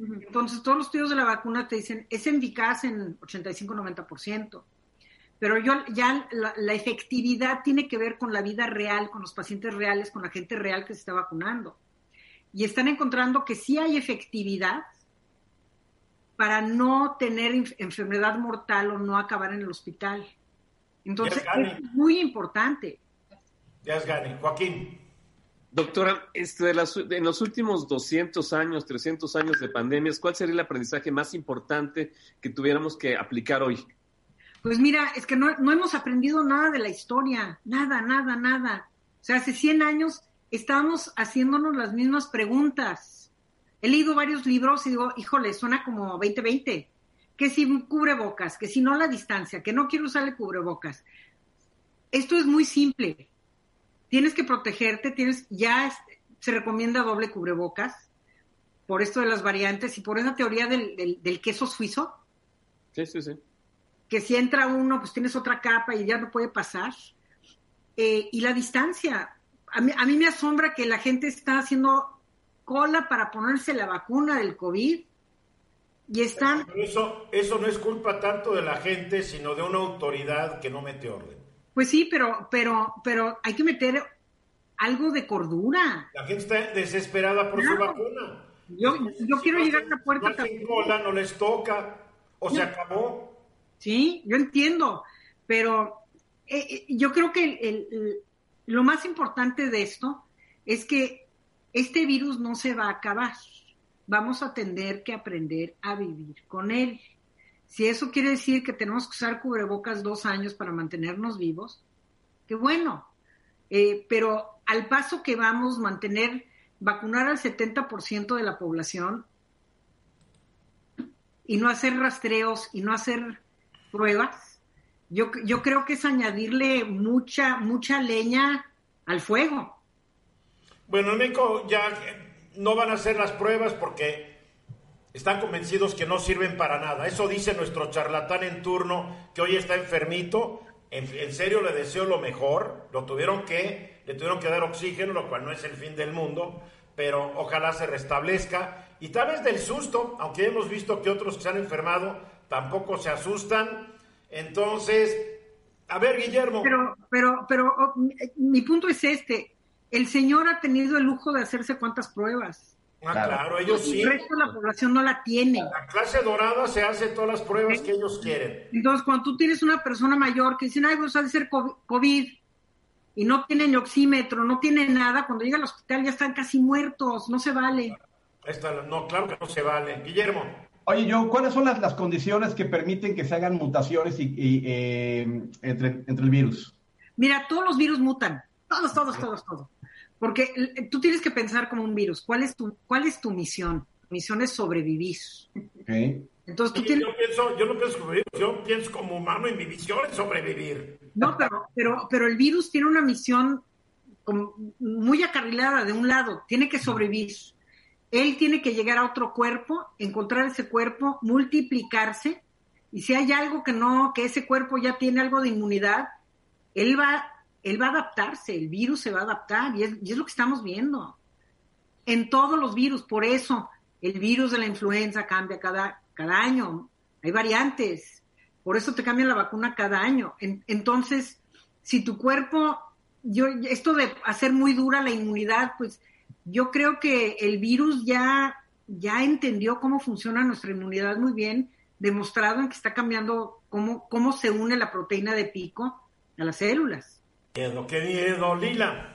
Entonces, todos los estudios de la vacuna te dicen, es eficaz en 85-90%, pero yo, ya la, efectividad tiene que ver con la vida real, con los pacientes reales, con la gente real que se está vacunando. Y están encontrando que sí hay efectividad, para no tener enfermedad mortal o no acabar en el hospital. Entonces, es muy importante. Ya es Gani. Joaquín. Doctora, este, de las, en los últimos 200 años, 300 años de pandemias, ¿cuál sería el aprendizaje más importante que tuviéramos que aplicar hoy? Pues mira, es que no, no hemos aprendido nada de la historia, nada, nada, nada. O sea, hace 100 años estábamos haciéndonos las mismas preguntas. He leído varios libros y digo, híjole, suena como 2020. Que si cubrebocas, que si no la distancia, que no quiero usar el cubrebocas. Esto es muy simple. Tienes que protegerte, tienes, ya se recomienda doble cubrebocas por esto de las variantes y por esa teoría del, del queso suizo. Sí, sí, sí que si entra uno, pues tienes otra capa y ya no puede pasar. Eh, y la distancia. A mí, a mí, me asombra que la gente está haciendo cola para ponerse la vacuna del COVID y están... eso, eso no es culpa tanto de la gente, sino de una autoridad que no mete orden. Pues sí, pero, pero, pero hay que meter algo de cordura. La gente está desesperada por su vacuna. Yo, yo quiero llegar a la puerta. No cola, no les toca, o se acabó. Sí, yo entiendo, pero eh, eh, yo creo que lo más importante de esto es que este virus no se va a acabar. Vamos a tener que aprender a vivir con él. Si eso quiere decir que tenemos que usar cubrebocas dos años para mantenernos vivos, qué bueno. Eh, pero al paso que vamos, mantener, vacunar al 70% de la población y no hacer rastreos y no hacer pruebas, yo, yo creo que es añadirle mucha, mucha leña al fuego. Bueno, Nico, ya no van a hacer las pruebas porque están convencidos que no sirven para nada. Eso dice nuestro charlatán en turno, que hoy está enfermito. En, en, serio le deseo lo mejor. Lo tuvieron que, le tuvieron que dar oxígeno, lo cual no es el fin del mundo, pero ojalá se restablezca. Y tal vez del susto, aunque hemos visto que otros que se han enfermado tampoco se asustan. Entonces, a ver, Guillermo. Pero, pero, pero oh, mi punto es este. El señor ha tenido el lujo de hacerse cuántas pruebas. Ah, claro, ellos sí. El resto de la población no la tiene. La clase dorada se hace todas las pruebas que ellos quieren. Entonces, cuando tú tienes una persona mayor que dice, ay, pues ha de ser COVID, y no tienen oxímetro, no tiene nada, cuando llega al hospital ya están casi muertos, no se vale. no, claro que no se vale. Guillermo. Oye, yo, ¿cuáles son las, las, condiciones que permiten que se hagan mutaciones y, eh, entre, entre el virus? Mira, todos los virus mutan, todos, todos, todos, todos. Porque eh, tú tienes que pensar como un virus. ¿Cuál es tu, cuál es tu misión? Tu misión es sobrevivir. Okay. Entonces tú tienes... yo, pienso, yo no pienso como virus, yo pienso como humano y mi misión es sobrevivir. No, pero, pero, pero el virus tiene una misión muy acarrilada de un lado, tiene que sobrevivir él tiene que llegar a otro cuerpo, encontrar ese cuerpo, multiplicarse, y si hay algo que no, que ese cuerpo ya tiene algo de inmunidad, él va, él va a adaptarse, el virus se va a adaptar, y es, lo que estamos viendo. En todos los virus, por eso el virus de la influenza cambia cada, cada año, hay variantes, por eso te cambia la vacuna cada año. entonces, si tu cuerpo, yo, esto de hacer muy dura la inmunidad, pues yo creo que el virus ya, ya entendió cómo funciona nuestra inmunidad muy bien, demostrado en que está cambiando cómo, cómo se une la proteína de pico a las células. Miedo, qué miedo, Lila.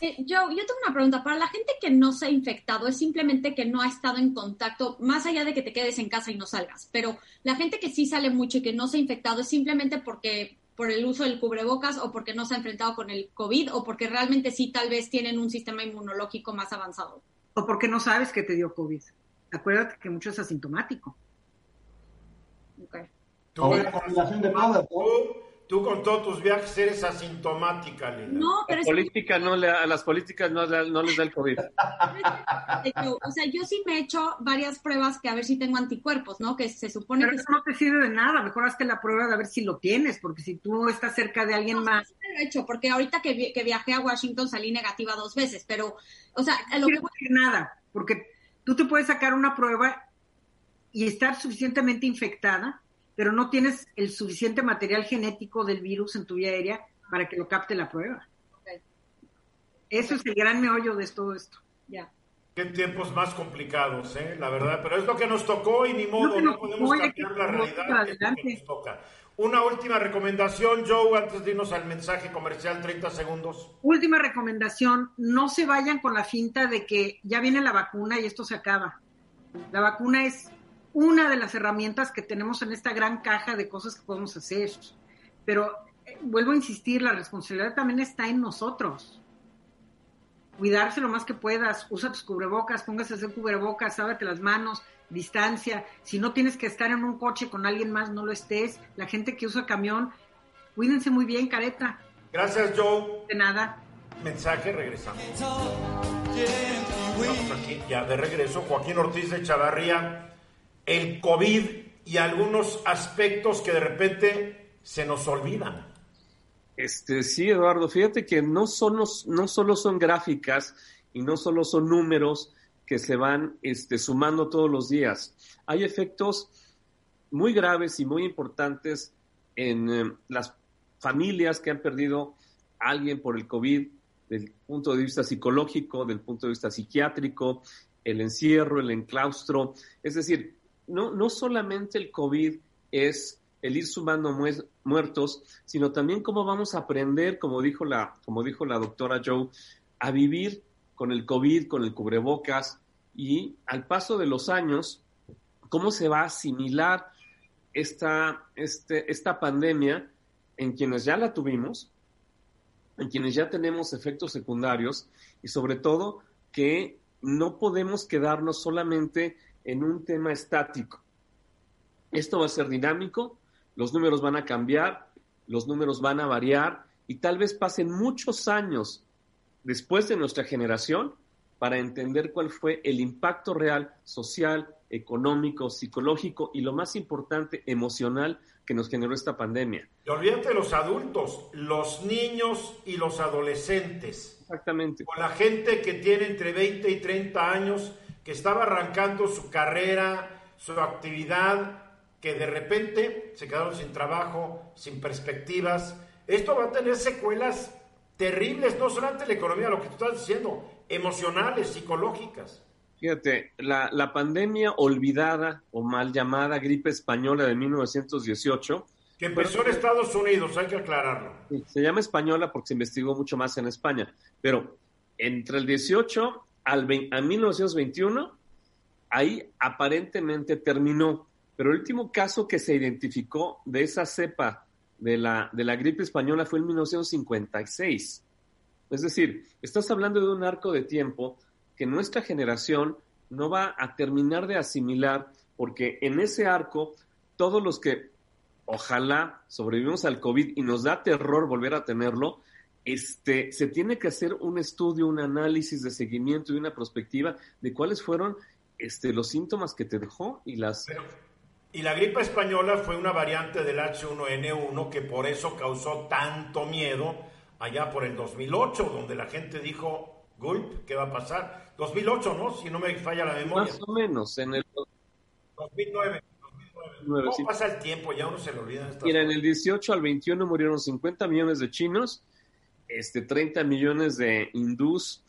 Eh, yo, yo tengo una pregunta. Para la gente que no se ha infectado, es simplemente que no ha estado en contacto, más allá de que te quedes en casa y no salgas. Pero la gente que sí sale mucho y que no se ha infectado es simplemente porque por el uso del cubrebocas o porque no se ha enfrentado con el COVID o porque realmente sí tal vez tienen un sistema inmunológico más avanzado. O porque no sabes que te dio COVID. Acuérdate que mucho es asintomático. Okay. la combinación de todas, Tú con todos tus viajes eres asintomática, Lina. No, pero política no le, a las políticas no, no, les da el COVID. (laughs) o sea, yo sí me he hecho varias pruebas que a ver si tengo anticuerpos, ¿no? Que se supone pero que... eso no te sirve de nada, mejor hazte la prueba de ver si lo tienes, porque si tú estás cerca de alguien más... Sí lo he hecho, porque ahorita que, que viajé a Washington salí negativa dos veces, pero, o sea... Lo no que... nada, porque tú te puedes sacar una prueba y estar suficientemente infectada pero no tienes el suficiente material genético del virus en tu vía aérea para que lo capte la prueba. Eso es el gran meollo de todo esto. Ya. Qué tiempos más complicados, ¿eh? la verdad, pero es lo que nos tocó y ni modo, no, podemos cambiar la realidad, que nos toca. Una última recomendación, Joe, antes de irnos al mensaje comercial, 30 segundos. Última recomendación, no se vayan con la finta de que ya viene la vacuna y esto se acaba. La vacuna es una de las herramientas que tenemos en esta gran caja de cosas que podemos hacer. Pero eh, vuelvo a insistir, la responsabilidad también está en nosotros cuidarse lo más que puedas, usa tus cubrebocas, póngase a hacer cubrebocas, sábate las manos, distancia. Si no tienes que estar en un coche con alguien más, no lo estés. La gente que usa camión, cuídense muy bien, careta. Gracias, Joe. De nada. Mensaje, regresamos. Estamos aquí ya de regreso. Joaquín Ortiz de Chavarría. El COVID y algunos aspectos que de repente se nos olvidan. Este, sí, Eduardo, fíjate que no, son no solo son gráficas y no solo son números que se van este, sumando todos los días. Hay efectos muy graves y muy importantes en eh, las familias que han perdido a alguien por el COVID, del punto de vista psicológico, del punto de vista psiquiátrico, el encierro, el enclaustro. Es decir, no, no solamente el COVID es el ir sumando muertos, sino también cómo vamos a aprender, como dijo la, como dijo la doctora Joe, a vivir con el COVID, con el cubrebocas y al paso de los años, cómo se va a asimilar esta, este, esta pandemia en quienes ya la tuvimos, en quienes ya tenemos efectos secundarios y sobre todo que no podemos quedarnos solamente en un tema estático. Esto va a ser dinámico, los números van a cambiar, los números van a variar y tal vez pasen muchos años después de nuestra generación para entender cuál fue el impacto real social, económico, psicológico y lo más importante, emocional que nos generó esta pandemia. Y olvídate de los adultos, los niños y los adolescentes. Exactamente. O la gente que tiene entre 20 y 30 años, que estaba arrancando su carrera, su actividad, que de repente se quedaron sin trabajo, sin perspectivas. Esto va a tener secuelas terribles, no solamente la economía, lo que tú estás diciendo, emocionales, psicológicas. Fíjate, la, la pandemia olvidada o mal llamada gripe española de 1918. Que empezó en Estados Unidos, hay que aclararlo. Se llama española porque se investigó mucho más en España, pero entre el 18 al a 1921, ahí aparentemente terminó pero el último caso que se identificó de esa cepa de la, de la gripe española fue en 1956. Es decir, estás hablando de un arco de tiempo que nuestra generación no va a terminar de asimilar porque en ese arco todos los que ojalá sobrevivimos al COVID y nos da terror volver a tenerlo, este, se tiene que hacer un estudio, un análisis de seguimiento y una perspectiva de cuáles fueron este, los síntomas que te dejó y las... Y la gripe española fue una variante del H1N1 que por eso causó tanto miedo allá por el 2008, donde la gente dijo, Gulp, ¿qué va a pasar? 2008, ¿no? Si no me falla la memoria. Más o menos, en el 2009. 2009. ¿Cómo pasa el tiempo? Ya uno se le olvida. Mira, en el 18 al 21 murieron 50 millones de chinos, este, 30 millones de hindús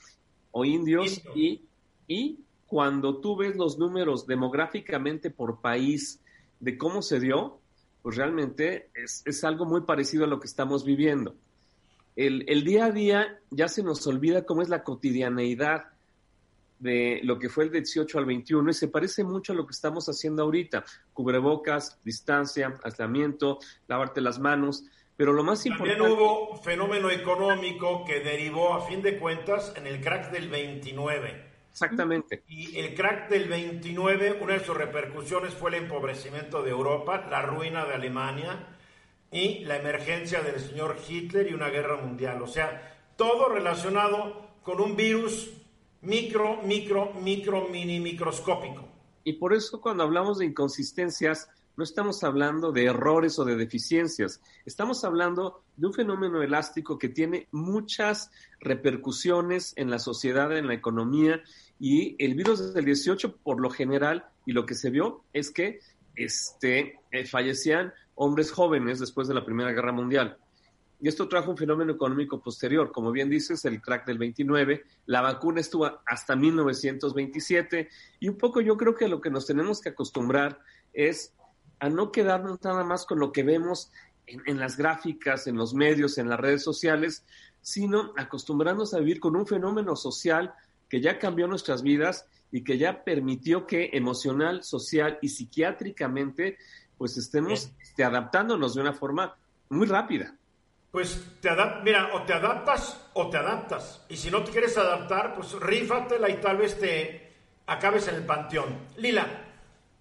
o indios, y, y cuando tú ves los números demográficamente por país, de cómo se dio, pues realmente es, algo muy parecido a lo que estamos viviendo. El, el, día a día ya se nos olvida cómo es la cotidianeidad de lo que fue el 18 al 21 y se parece mucho a lo que estamos haciendo ahorita. Cubrebocas, distancia, aislamiento, lavarte las manos. Pero lo más importante... También hubo fenómeno económico que derivó a fin de cuentas en el crack del 29 Exactamente. Y el crack del 29, una de sus repercusiones fue el empobrecimiento de Europa, la ruina de Alemania y la emergencia del señor Hitler y una guerra mundial. O sea, todo relacionado con un virus micro, micro, micro, mini, microscópico. Y por eso cuando hablamos de inconsistencias, no estamos hablando de errores o de deficiencias, estamos hablando de un fenómeno elástico que tiene muchas repercusiones en la sociedad, en la economía y el virus del 18, por lo general, y lo que se vio es que este, eh, fallecían hombres jóvenes después de la Primera Guerra Mundial. y esto trajo un fenómeno económico posterior. Como bien dices, el crack del 29, la vacuna estuvo hasta 1927 y un poco yo creo que lo que nos tenemos que acostumbrar es a no quedarnos nada más con lo que vemos en, las gráficas, en los medios, en las redes sociales, sino acostumbrarnos a vivir con un fenómeno social que ya cambió nuestras vidas y que ya permitió que emocional, social y psiquiátricamente pues estemos este, adaptándonos de una forma muy rápida. Pues te mira, o te adaptas o te adaptas. Y si no te quieres adaptar, pues rífatela y tal vez te acabes en el panteón. Lila.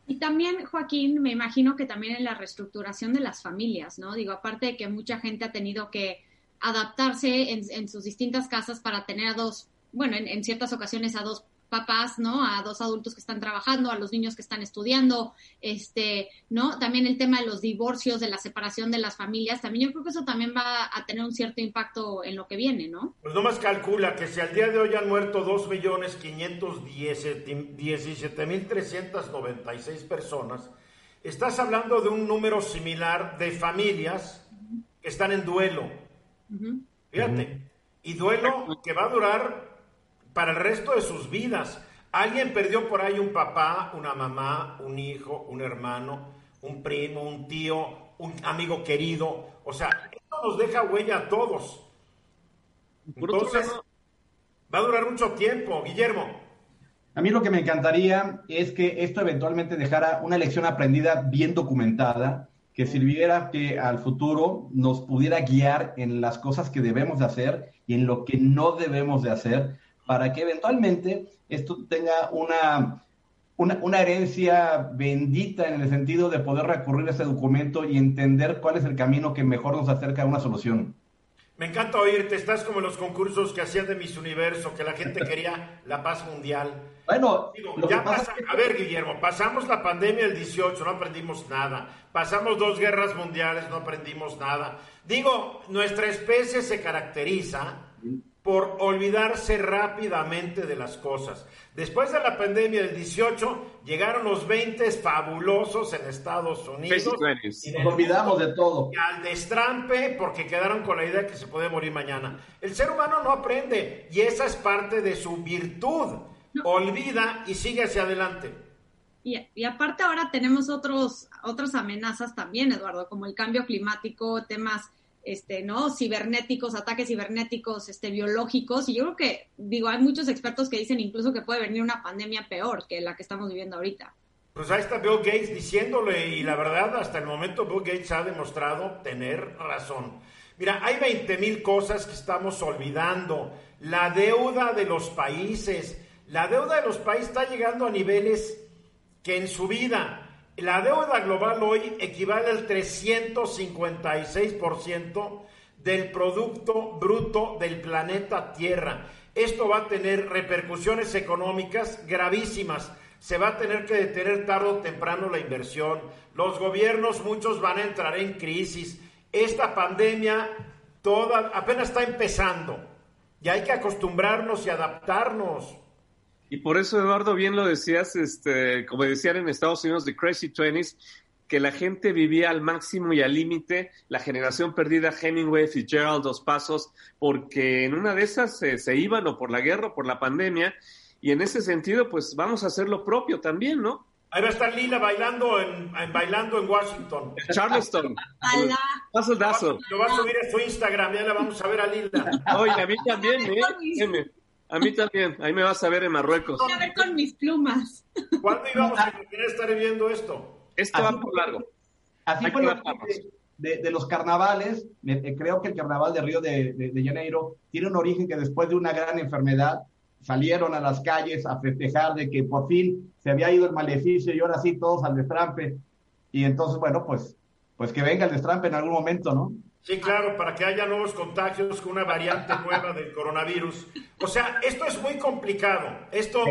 Y también, Joaquín, me imagino que también en la reestructuración de las familias, ¿no? Digo, aparte de que mucha gente ha tenido que adaptarse en, sus distintas casas para tener a dos, bueno, en ciertas ocasiones a dos papás, ¿no? A dos adultos que están trabajando, a los niños que están estudiando, este, ¿no? También el tema de los divorcios, de la separación de las familias, también yo creo que eso también va a tener un cierto impacto en lo que viene, ¿no? Pues nomás calcula que si al día de hoy han muerto 2.517.396 personas, estás hablando de un número similar de familias que están en duelo. Fíjate, y duelo que va a durar para el resto de sus vidas. Alguien perdió por ahí un papá, una mamá, un hijo, un hermano, un primo, un tío, un amigo querido. O sea, esto nos deja huella a todos. Entonces, va a durar mucho tiempo, Guillermo. A mí lo que me encantaría es que esto eventualmente dejara una lección aprendida bien documentada, que sirviera que al futuro nos pudiera guiar en las cosas que debemos de hacer y en lo que no debemos de hacer, para que eventualmente esto tenga una, una, herencia bendita en el sentido de poder recurrir a ese documento y entender cuál es el camino que mejor nos acerca a una solución. Me encanta oírte, estás como en los concursos que hacían de Miss Universo, que la gente (laughs) quería la paz mundial. Bueno, ya pasa, a ver, Guillermo, pasamos la pandemia el 18, no aprendimos nada. Pasamos dos guerras mundiales, no aprendimos nada. Digo, nuestra especie se caracteriza por olvidarse rápidamente de las cosas. Después de la pandemia del 18, llegaron los 20 fabulosos en Estados Unidos. Y nos olvidamos de todo. Y al destrampe porque quedaron con la idea de que se puede morir mañana. El ser humano no aprende y esa es parte de su virtud. Olvida y sigue hacia adelante. Y, y, aparte ahora tenemos otros, otras amenazas también, Eduardo, como el cambio climático, temas este, ¿no? Cibernéticos, ataques cibernéticos, este, biológicos. Y yo creo que, digo, hay muchos expertos que dicen incluso que puede venir una pandemia peor que la que estamos viviendo ahorita. Pues ahí está Bill Gates diciéndole, y la verdad, hasta el momento Bill Gates ha demostrado tener razón. Mira, hay 20 mil cosas que estamos olvidando. La deuda de los países, la deuda de los países está llegando a niveles que en su vida la deuda global hoy equivale al 356% del Producto Bruto del planeta Tierra. Esto va a tener repercusiones económicas gravísimas. Se va a tener que detener tarde o temprano la inversión. Los gobiernos, muchos van a entrar en crisis. Esta pandemia toda, apenas está empezando y hay que acostumbrarnos y adaptarnos. Y por eso, Eduardo, bien lo decías, este, como decían en Estados Unidos de Crazy Twenties, que la gente vivía al máximo y al límite, la generación perdida, Hemingway, Fitzgerald, Dos Pasos, porque en una de esas se iban o por la guerra o por la pandemia, y en ese sentido, pues vamos a hacer lo propio también, ¿no? Ahí va a estar Lila bailando en, bailando en Washington. Charleston. Paso dazo. Lo va a subir a su Instagram, ya la vamos a ver a Lila. Oye, a mí también, ¿eh? A mí también, ahí me vas a ver en Marruecos. Voy a ver con mis plumas. ¿Cuándo íbamos a estar viendo esto? Esto va por largo. Así fue de, de, los carnavales, eh, creo que el carnaval de Río de, de, Janeiro tiene un origen que después de una gran enfermedad salieron a las calles a festejar de que por fin se había ido el maleficio y ahora sí todos al destrampe. Y entonces, bueno, pues, pues que venga el destrampe en algún momento, ¿no? Sí, claro, para que haya nuevos contagios con una variante (laughs) nueva del coronavirus. O sea, esto es muy complicado. Esto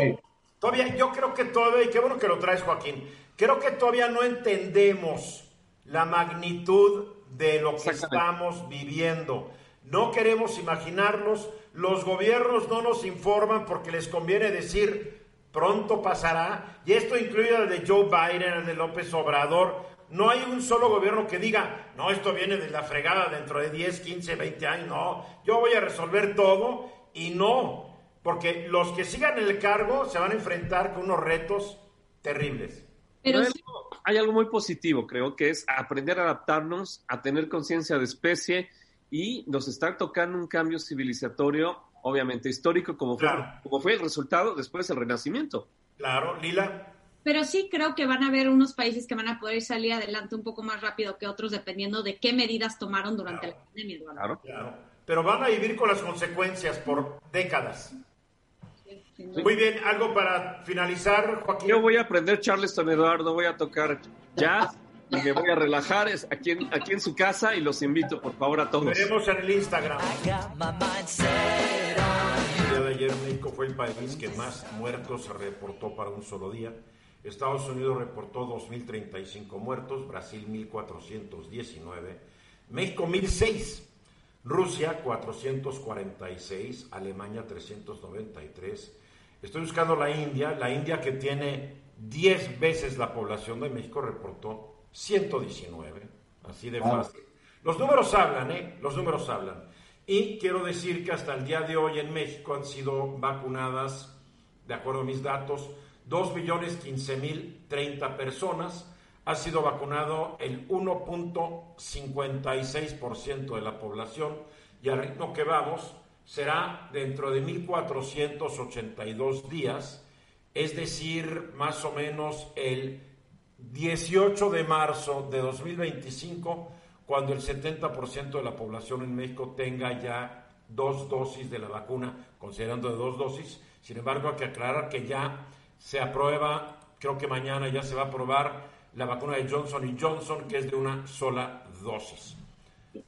todavía, yo creo que todavía, y qué bueno que lo traes, Joaquín, creo que todavía no entendemos la magnitud de lo que estamos viviendo. No queremos imaginarnos, los gobiernos no nos informan porque les conviene decir pronto pasará, y esto incluye el de Joe Biden, el de López Obrador, No hay un solo gobierno que diga, no, esto viene de la fregada dentro de 10, 15, 20 años. No, yo voy a resolver todo y no, porque los que sigan el cargo se van a enfrentar con unos retos terribles. Pero hay algo muy positivo, creo, que es aprender a adaptarnos, a tener conciencia de especie y nos está tocando un cambio civilizatorio, obviamente histórico, como fue, como fue el resultado después del Renacimiento. Claro, Lila. Pero sí creo que van a haber unos países que van a poder salir adelante un poco más rápido que otros, dependiendo de qué medidas tomaron durante la pandemia. Claro, claro. Pero van a vivir con las consecuencias por décadas. Muy bien, algo para finalizar, Joaquín. Yo voy a aprender Charleston, Eduardo, voy a tocar jazz y me voy a relajar aquí en, aquí en su casa y los invito, por favor, a todos. Veremos en el Instagram. El día de ayer México fue el país que más muertos reportó para un solo día. Estados Unidos reportó 2.035 muertos, Brasil 1.419, México 1.006, Rusia 446, Alemania 393. Estoy buscando la India, la India que tiene 10 veces la población de México reportó 119, así de fácil. Los números hablan, ¿eh? Los números hablan. Y quiero decir que hasta el día de hoy en México han sido vacunadas, de acuerdo a mis datos, 2.015.030 personas. Ha sido vacunado el 1.56% de la población y al ritmo que vamos será dentro de 1.482 días, es decir, más o menos el 18 de marzo de 2025, cuando el 70% de la población en México tenga ya dos dosis de la vacuna, considerando de dos dosis. Sin embargo, hay que aclarar que ya se aprueba, creo que mañana ya se va a aprobar la vacuna de Johnson Johnson, que es de una sola dosis.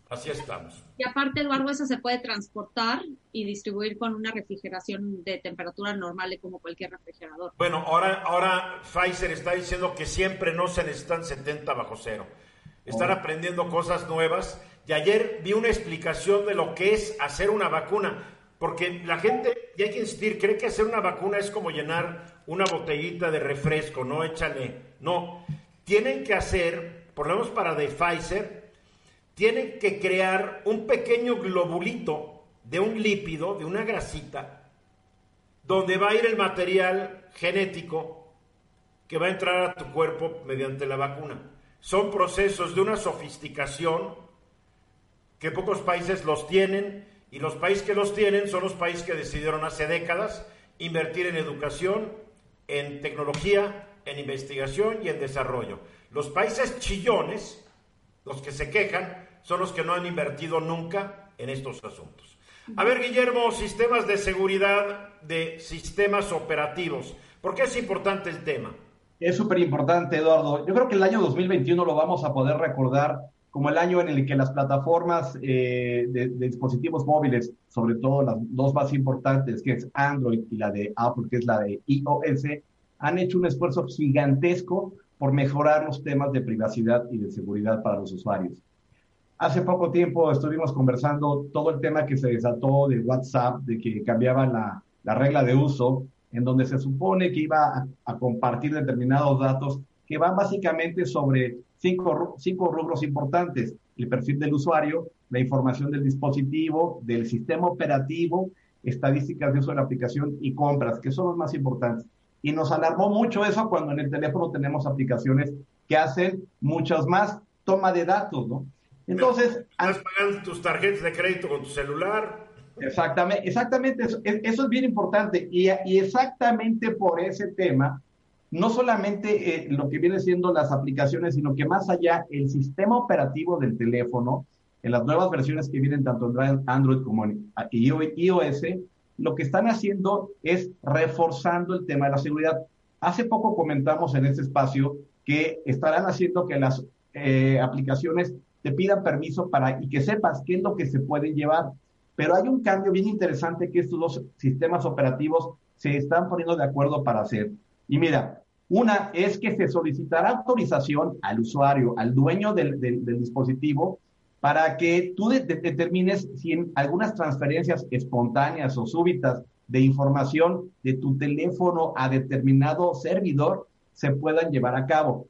Así estamos. Y aparte, Eduardo, eso se puede transportar y distribuir con una refrigeración de temperatura normal como cualquier refrigerador. Bueno, ahora, ahora Pfizer está diciendo que siempre no se necesitan 70 bajo cero. Están oh. aprendiendo cosas nuevas. Y ayer vi una explicación de lo que es hacer una vacuna. Porque la gente, y hay que insistir, cree que hacer una vacuna es como llenar una botellita de refresco, no échale. No, tienen que hacer, por lo menos para de Pfizer, tienen que crear un pequeño globulito de un lípido, de una grasita, donde va a ir el material genético que va a entrar a tu cuerpo mediante la vacuna. Son procesos de una sofisticación que pocos países los tienen y los países que los tienen son los países que decidieron hace décadas invertir en educación, en tecnología, en investigación y en desarrollo. Los países chillones, los que se quejan, son los que no han invertido nunca en estos asuntos. A ver, Guillermo, sistemas de seguridad de sistemas operativos. ¿Por qué es importante el tema? Es súper importante, Eduardo. Yo creo que el año 2021 lo vamos a poder recordar como el año en el que las plataformas eh, de, de, dispositivos móviles, sobre todo las dos más importantes, que es Android y la de Apple, que es la de iOS, han hecho un esfuerzo gigantesco por mejorar los temas de privacidad y de seguridad para los usuarios. Hace poco tiempo estuvimos conversando todo el tema que se desató de WhatsApp, de que cambiaba la, la regla de uso, en donde se supone que iba a, a, compartir determinados datos que van básicamente sobre cinco, cinco rubros importantes. El perfil del usuario, la información del dispositivo, del sistema operativo, estadísticas de uso de la aplicación y compras, que son los más importantes. Y nos alarmó mucho eso cuando en el teléfono tenemos aplicaciones que hacen muchas más toma de datos, ¿no? Entonces. Estás pagando tus tarjetas de crédito con tu celular. Exactamente, exactamente. Eso, eso es bien importante. Y, y, exactamente por ese tema, no solamente eh, lo que viene siendo las aplicaciones, sino que más allá, el sistema operativo del teléfono, en las nuevas versiones que vienen tanto en Android como en iOS, lo que están haciendo es reforzando el tema de la seguridad. Hace poco comentamos en este espacio que estarán haciendo que las eh, aplicaciones te pidan permiso para y que sepas qué es lo que se puede llevar. Pero hay un cambio bien interesante que estos dos sistemas operativos se están poniendo de acuerdo para hacer. Y mira, una es que se solicitará autorización al usuario, al dueño del, del, dispositivo, para que tú de, de, determines si en algunas transferencias espontáneas o súbitas de información de tu teléfono a determinado servidor se puedan llevar a cabo.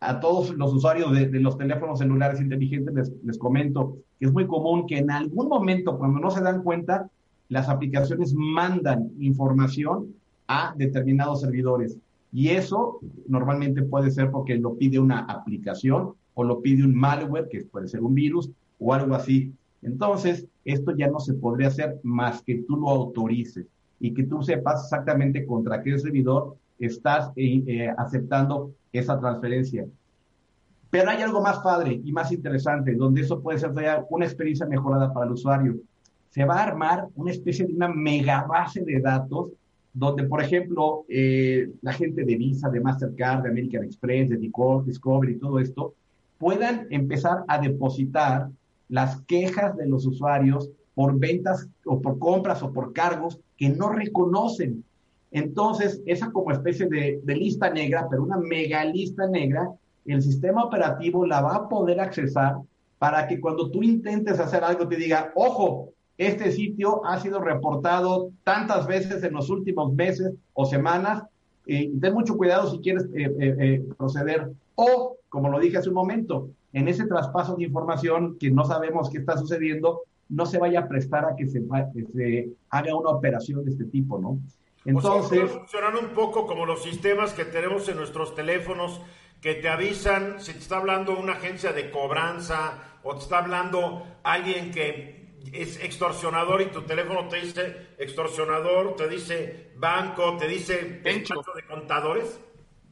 a todos los usuarios de, los teléfonos celulares inteligentes les, les, comento que es muy común que en algún momento, cuando no se dan cuenta, las aplicaciones mandan información a determinados servidores. Y eso normalmente puede ser porque lo pide una aplicación o lo pide un malware, que puede ser un virus o algo así. Entonces, esto ya no se podría hacer más que tú lo autorices y que tú sepas exactamente contra qué servidor estás eh, eh, aceptando esa transferencia. Pero hay algo más padre y más interesante, donde eso puede ser una experiencia mejorada para el usuario. Se va a armar una especie de una mega base de datos donde, por ejemplo, eh, la gente de Visa, de Mastercard, de American Express, de Discovery y todo esto, puedan empezar a depositar las quejas de los usuarios por ventas o por compras o por cargos que no reconocen. Entonces, esa como especie de, lista negra, pero una mega lista negra, el sistema operativo la va a poder accesar para que cuando tú intentes hacer algo te diga, ojo, este sitio ha sido reportado tantas veces en los últimos meses o semanas, eh, ten mucho cuidado si quieres eh, eh, proceder. O, como lo dije hace un momento, en ese traspaso de información que no sabemos qué está sucediendo, no se vaya a prestar a que se, se haga una operación de este tipo, ¿no? Entonces... funcionan un poco como los sistemas que tenemos en nuestros teléfonos que te avisan si te está hablando una agencia de cobranza o te está hablando alguien que es extorsionador y tu teléfono te dice extorsionador, te dice banco, te dice despacho de contadores.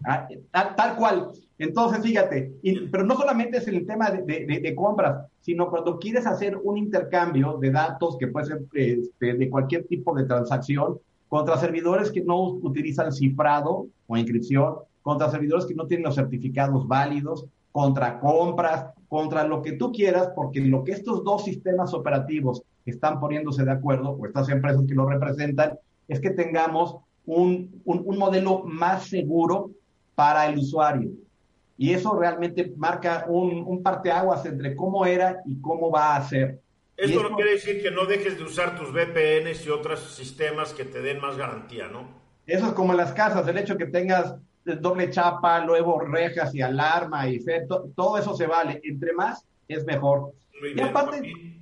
Ah, tal, cual. Entonces, fíjate, pero no solamente es el tema de, compras, sino cuando quieres hacer un intercambio de datos que puede ser este, de cualquier tipo de transacción contra servidores que no utilizan cifrado o inscripción, contra servidores que no tienen los certificados válidos, contra compras, contra lo que tú quieras, porque lo que estos dos sistemas operativos están poniéndose de acuerdo, o estas empresas que lo representan, es que tengamos un, un modelo más seguro para el usuario. Y eso realmente marca un, un parteaguas entre cómo era y cómo va a ser. Esto no quiere decir que no dejes de usar tus VPNs y otros sistemas que te den más garantía, ¿no? Eso es como en las casas, el hecho que tengas doble chapa, luego rejas y alarma y todo eso se vale. Entre más es mejor. y aparte,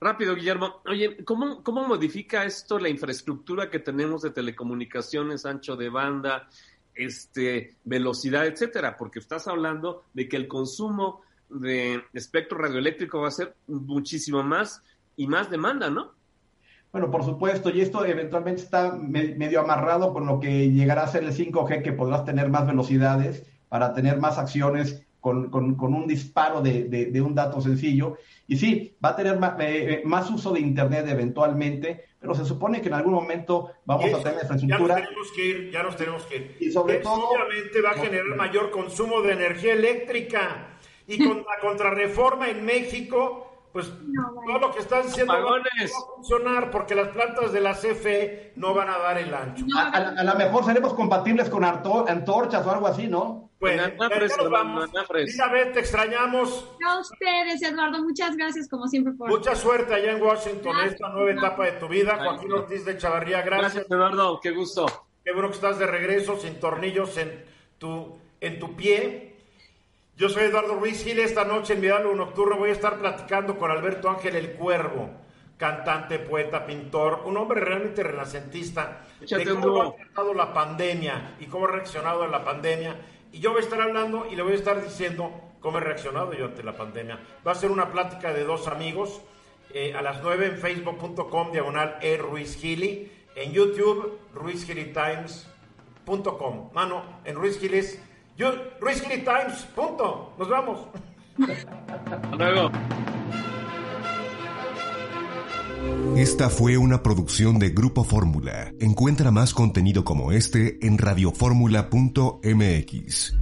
Rápido, Guillermo. Oye, ¿cómo, ¿cómo modifica esto la infraestructura que tenemos de telecomunicaciones, ancho de banda, este, velocidad, etcétera, porque estás hablando de que el consumo de espectro radioeléctrico va a ser muchísimo más y más demanda, ¿no? Bueno, por supuesto, y esto eventualmente está medio amarrado con lo que llegará a ser el 5G, que podrás tener más velocidades para tener más acciones con, un disparo de, un dato sencillo. Y sí, va a tener eh, más, uso de Internet eventualmente, pero se supone que en algún momento vamos a tener infraestructura. Ya nos tenemos que ir, ya nos tenemos que ir. Y sobre todo. Obviamente va a generar mayor consumo de energía eléctrica. Y con la contrarreforma en México, pues todo lo que están haciendo no va a funcionar porque las plantas de la CFE no van a dar el ancho. a, lo mejor seremos compatibles con antorchas o algo así, ¿no? Pues, Elizabeth, te extrañamos. A ustedes, Eduardo, muchas gracias como siempre por... Mucha suerte allá en Washington, esta nueva etapa de tu vida. Joaquín Ortiz de Chavarría, gracias. Gracias, Eduardo, qué gusto. Qué bueno que estás de regreso, sin tornillos en tu, en tu pie. Yo soy Eduardo Ruiz Gil, esta noche en mi diálogo nocturno voy a estar platicando con Alberto Ángel el Cuervo, cantante, poeta, pintor, un hombre realmente renacentista, de cómo ha tratado la pandemia y cómo ha reaccionado a la pandemia y yo voy a estar hablando y le voy a estar diciendo cómo he reaccionado yo ante la pandemia. Va a ser una plática de dos amigos eh, a las 9 en facebook.com diagonal e Ruiz Gili, en YouTube ruizgilitimes.com. Mano, en Ruiz Giles, yo, Ruiz Times, punto. Nos vamos. Hasta luego. Esta fue una producción de Grupo Fórmula. Encuentra más contenido como este en radioformula.mx.